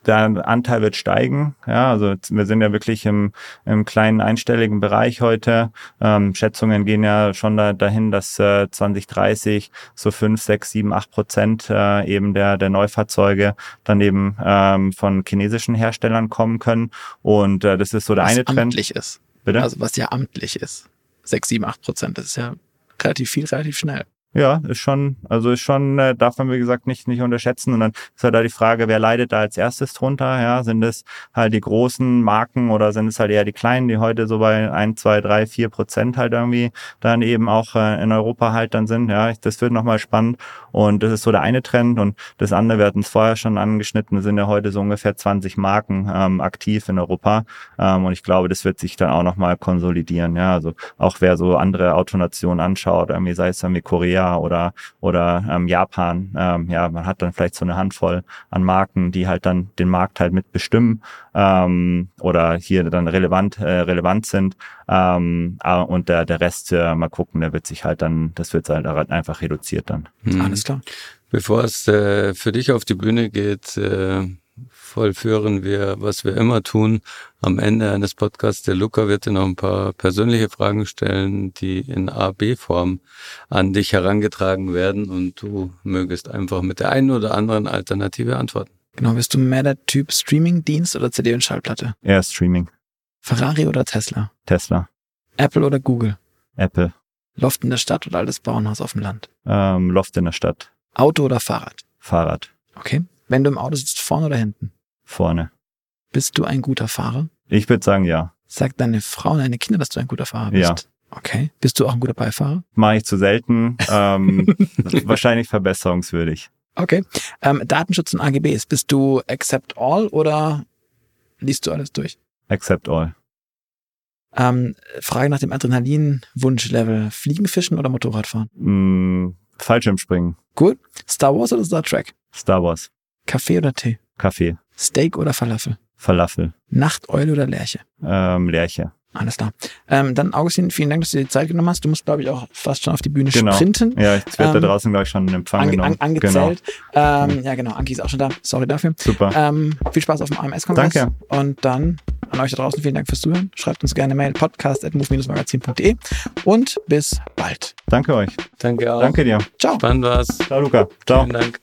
der Anteil wird steigen. Ja, also wir sind ja wirklich im, im kleinen einstelligen Bereich heute. Ähm, Schätzungen gehen ja schon da, dahin, dass äh, 2030 so fünf, sechs, sieben, acht Prozent äh, eben der, der Neufahrzeuge dann eben ähm, von chinesischen Herstellern kommen können. Und äh, das ist so der was eine Trend. amtlich ist. Bitte? Also was ja amtlich ist. Sechs, sieben, acht Prozent, das ist ja relativ viel, relativ schnell. Ja, ist schon, also ist schon, äh, darf man wie gesagt nicht, nicht unterschätzen. Und dann ist halt da die Frage, wer leidet da als erstes drunter? Ja, sind es halt die großen Marken oder sind es halt eher die kleinen, die heute so bei ein, zwei, drei, vier Prozent halt irgendwie dann eben auch äh, in Europa halt dann sind? Ja, das wird nochmal spannend. Und das ist so der eine Trend. Und das andere, wir hatten es vorher schon angeschnitten, sind ja heute so ungefähr 20 Marken ähm, aktiv in Europa. Ähm, und ich glaube, das wird sich dann auch nochmal konsolidieren. Ja, also auch wer so andere Autonationen anschaut, irgendwie sei es dann wie Korea oder, oder ähm, Japan. Ähm, ja, man hat dann vielleicht so eine Handvoll an Marken, die halt dann den Markt halt mitbestimmen ähm, oder hier dann relevant, äh, relevant sind. Ähm, äh, und der, der Rest, äh, mal gucken, der wird sich halt dann, das wird halt einfach reduziert dann. Mhm. Alles klar. Bevor es äh, für dich auf die Bühne geht, äh, vollführen wir, was wir immer tun. Am Ende eines Podcasts, der Luca wird dir noch ein paar persönliche Fragen stellen, die in A-B-Form an dich herangetragen werden und du mögest einfach mit der einen oder anderen Alternative antworten. Genau, bist du mehr der Typ Streaming-Dienst oder CD und Schallplatte? Eher Streaming. Ferrari oder Tesla? Tesla. Apple oder Google? Apple. Loft in der Stadt oder altes Bauernhaus auf dem Land? Ähm, Loft in der Stadt. Auto oder Fahrrad? Fahrrad. Okay. Wenn du im Auto sitzt, vorne oder hinten? Vorne. Bist du ein guter Fahrer? Ich würde sagen, ja. Sagt deine Frau und deine Kinder, dass du ein guter Fahrer bist? Ja. Okay. Bist du auch ein guter Beifahrer? Mache ich zu selten. Ähm, wahrscheinlich verbesserungswürdig. Okay. Ähm, Datenschutz und AGBs. Bist du accept all oder liest du alles durch? Accept all. Ähm, Frage nach dem Adrenalin-Wunschlevel. Fliegen, Fischen oder Motorradfahren? Mm, Fallschirmspringen. Gut. Star Wars oder Star Trek? Star Wars. Kaffee oder Tee? Kaffee. Steak oder Falafel? Falafel. Nachteule oder Lerche? Ähm, Lerche. Alles klar. Ähm, dann, Augustin, vielen Dank, dass du dir die Zeit genommen hast. Du musst, glaube ich, auch fast schon auf die Bühne Genau. sprinten. Ja, ich werde Ähm, da draußen gleich schon in Empfang Ange genommen. an, angezählt. Ähm, ja, genau. Anki ist auch schon da. Sorry dafür. Genau. Super. Ähm, viel Spaß auf dem AMS-Kongress. Danke. Und dann an euch da draußen vielen Dank fürs Zuhören. Schreibt uns gerne Mail podcast.move-magazin.de und bis bald. Danke euch. Danke auch. Danke dir. Ciao. Spannend war's. Ciao, Luca. Ciao. Vielen Dank.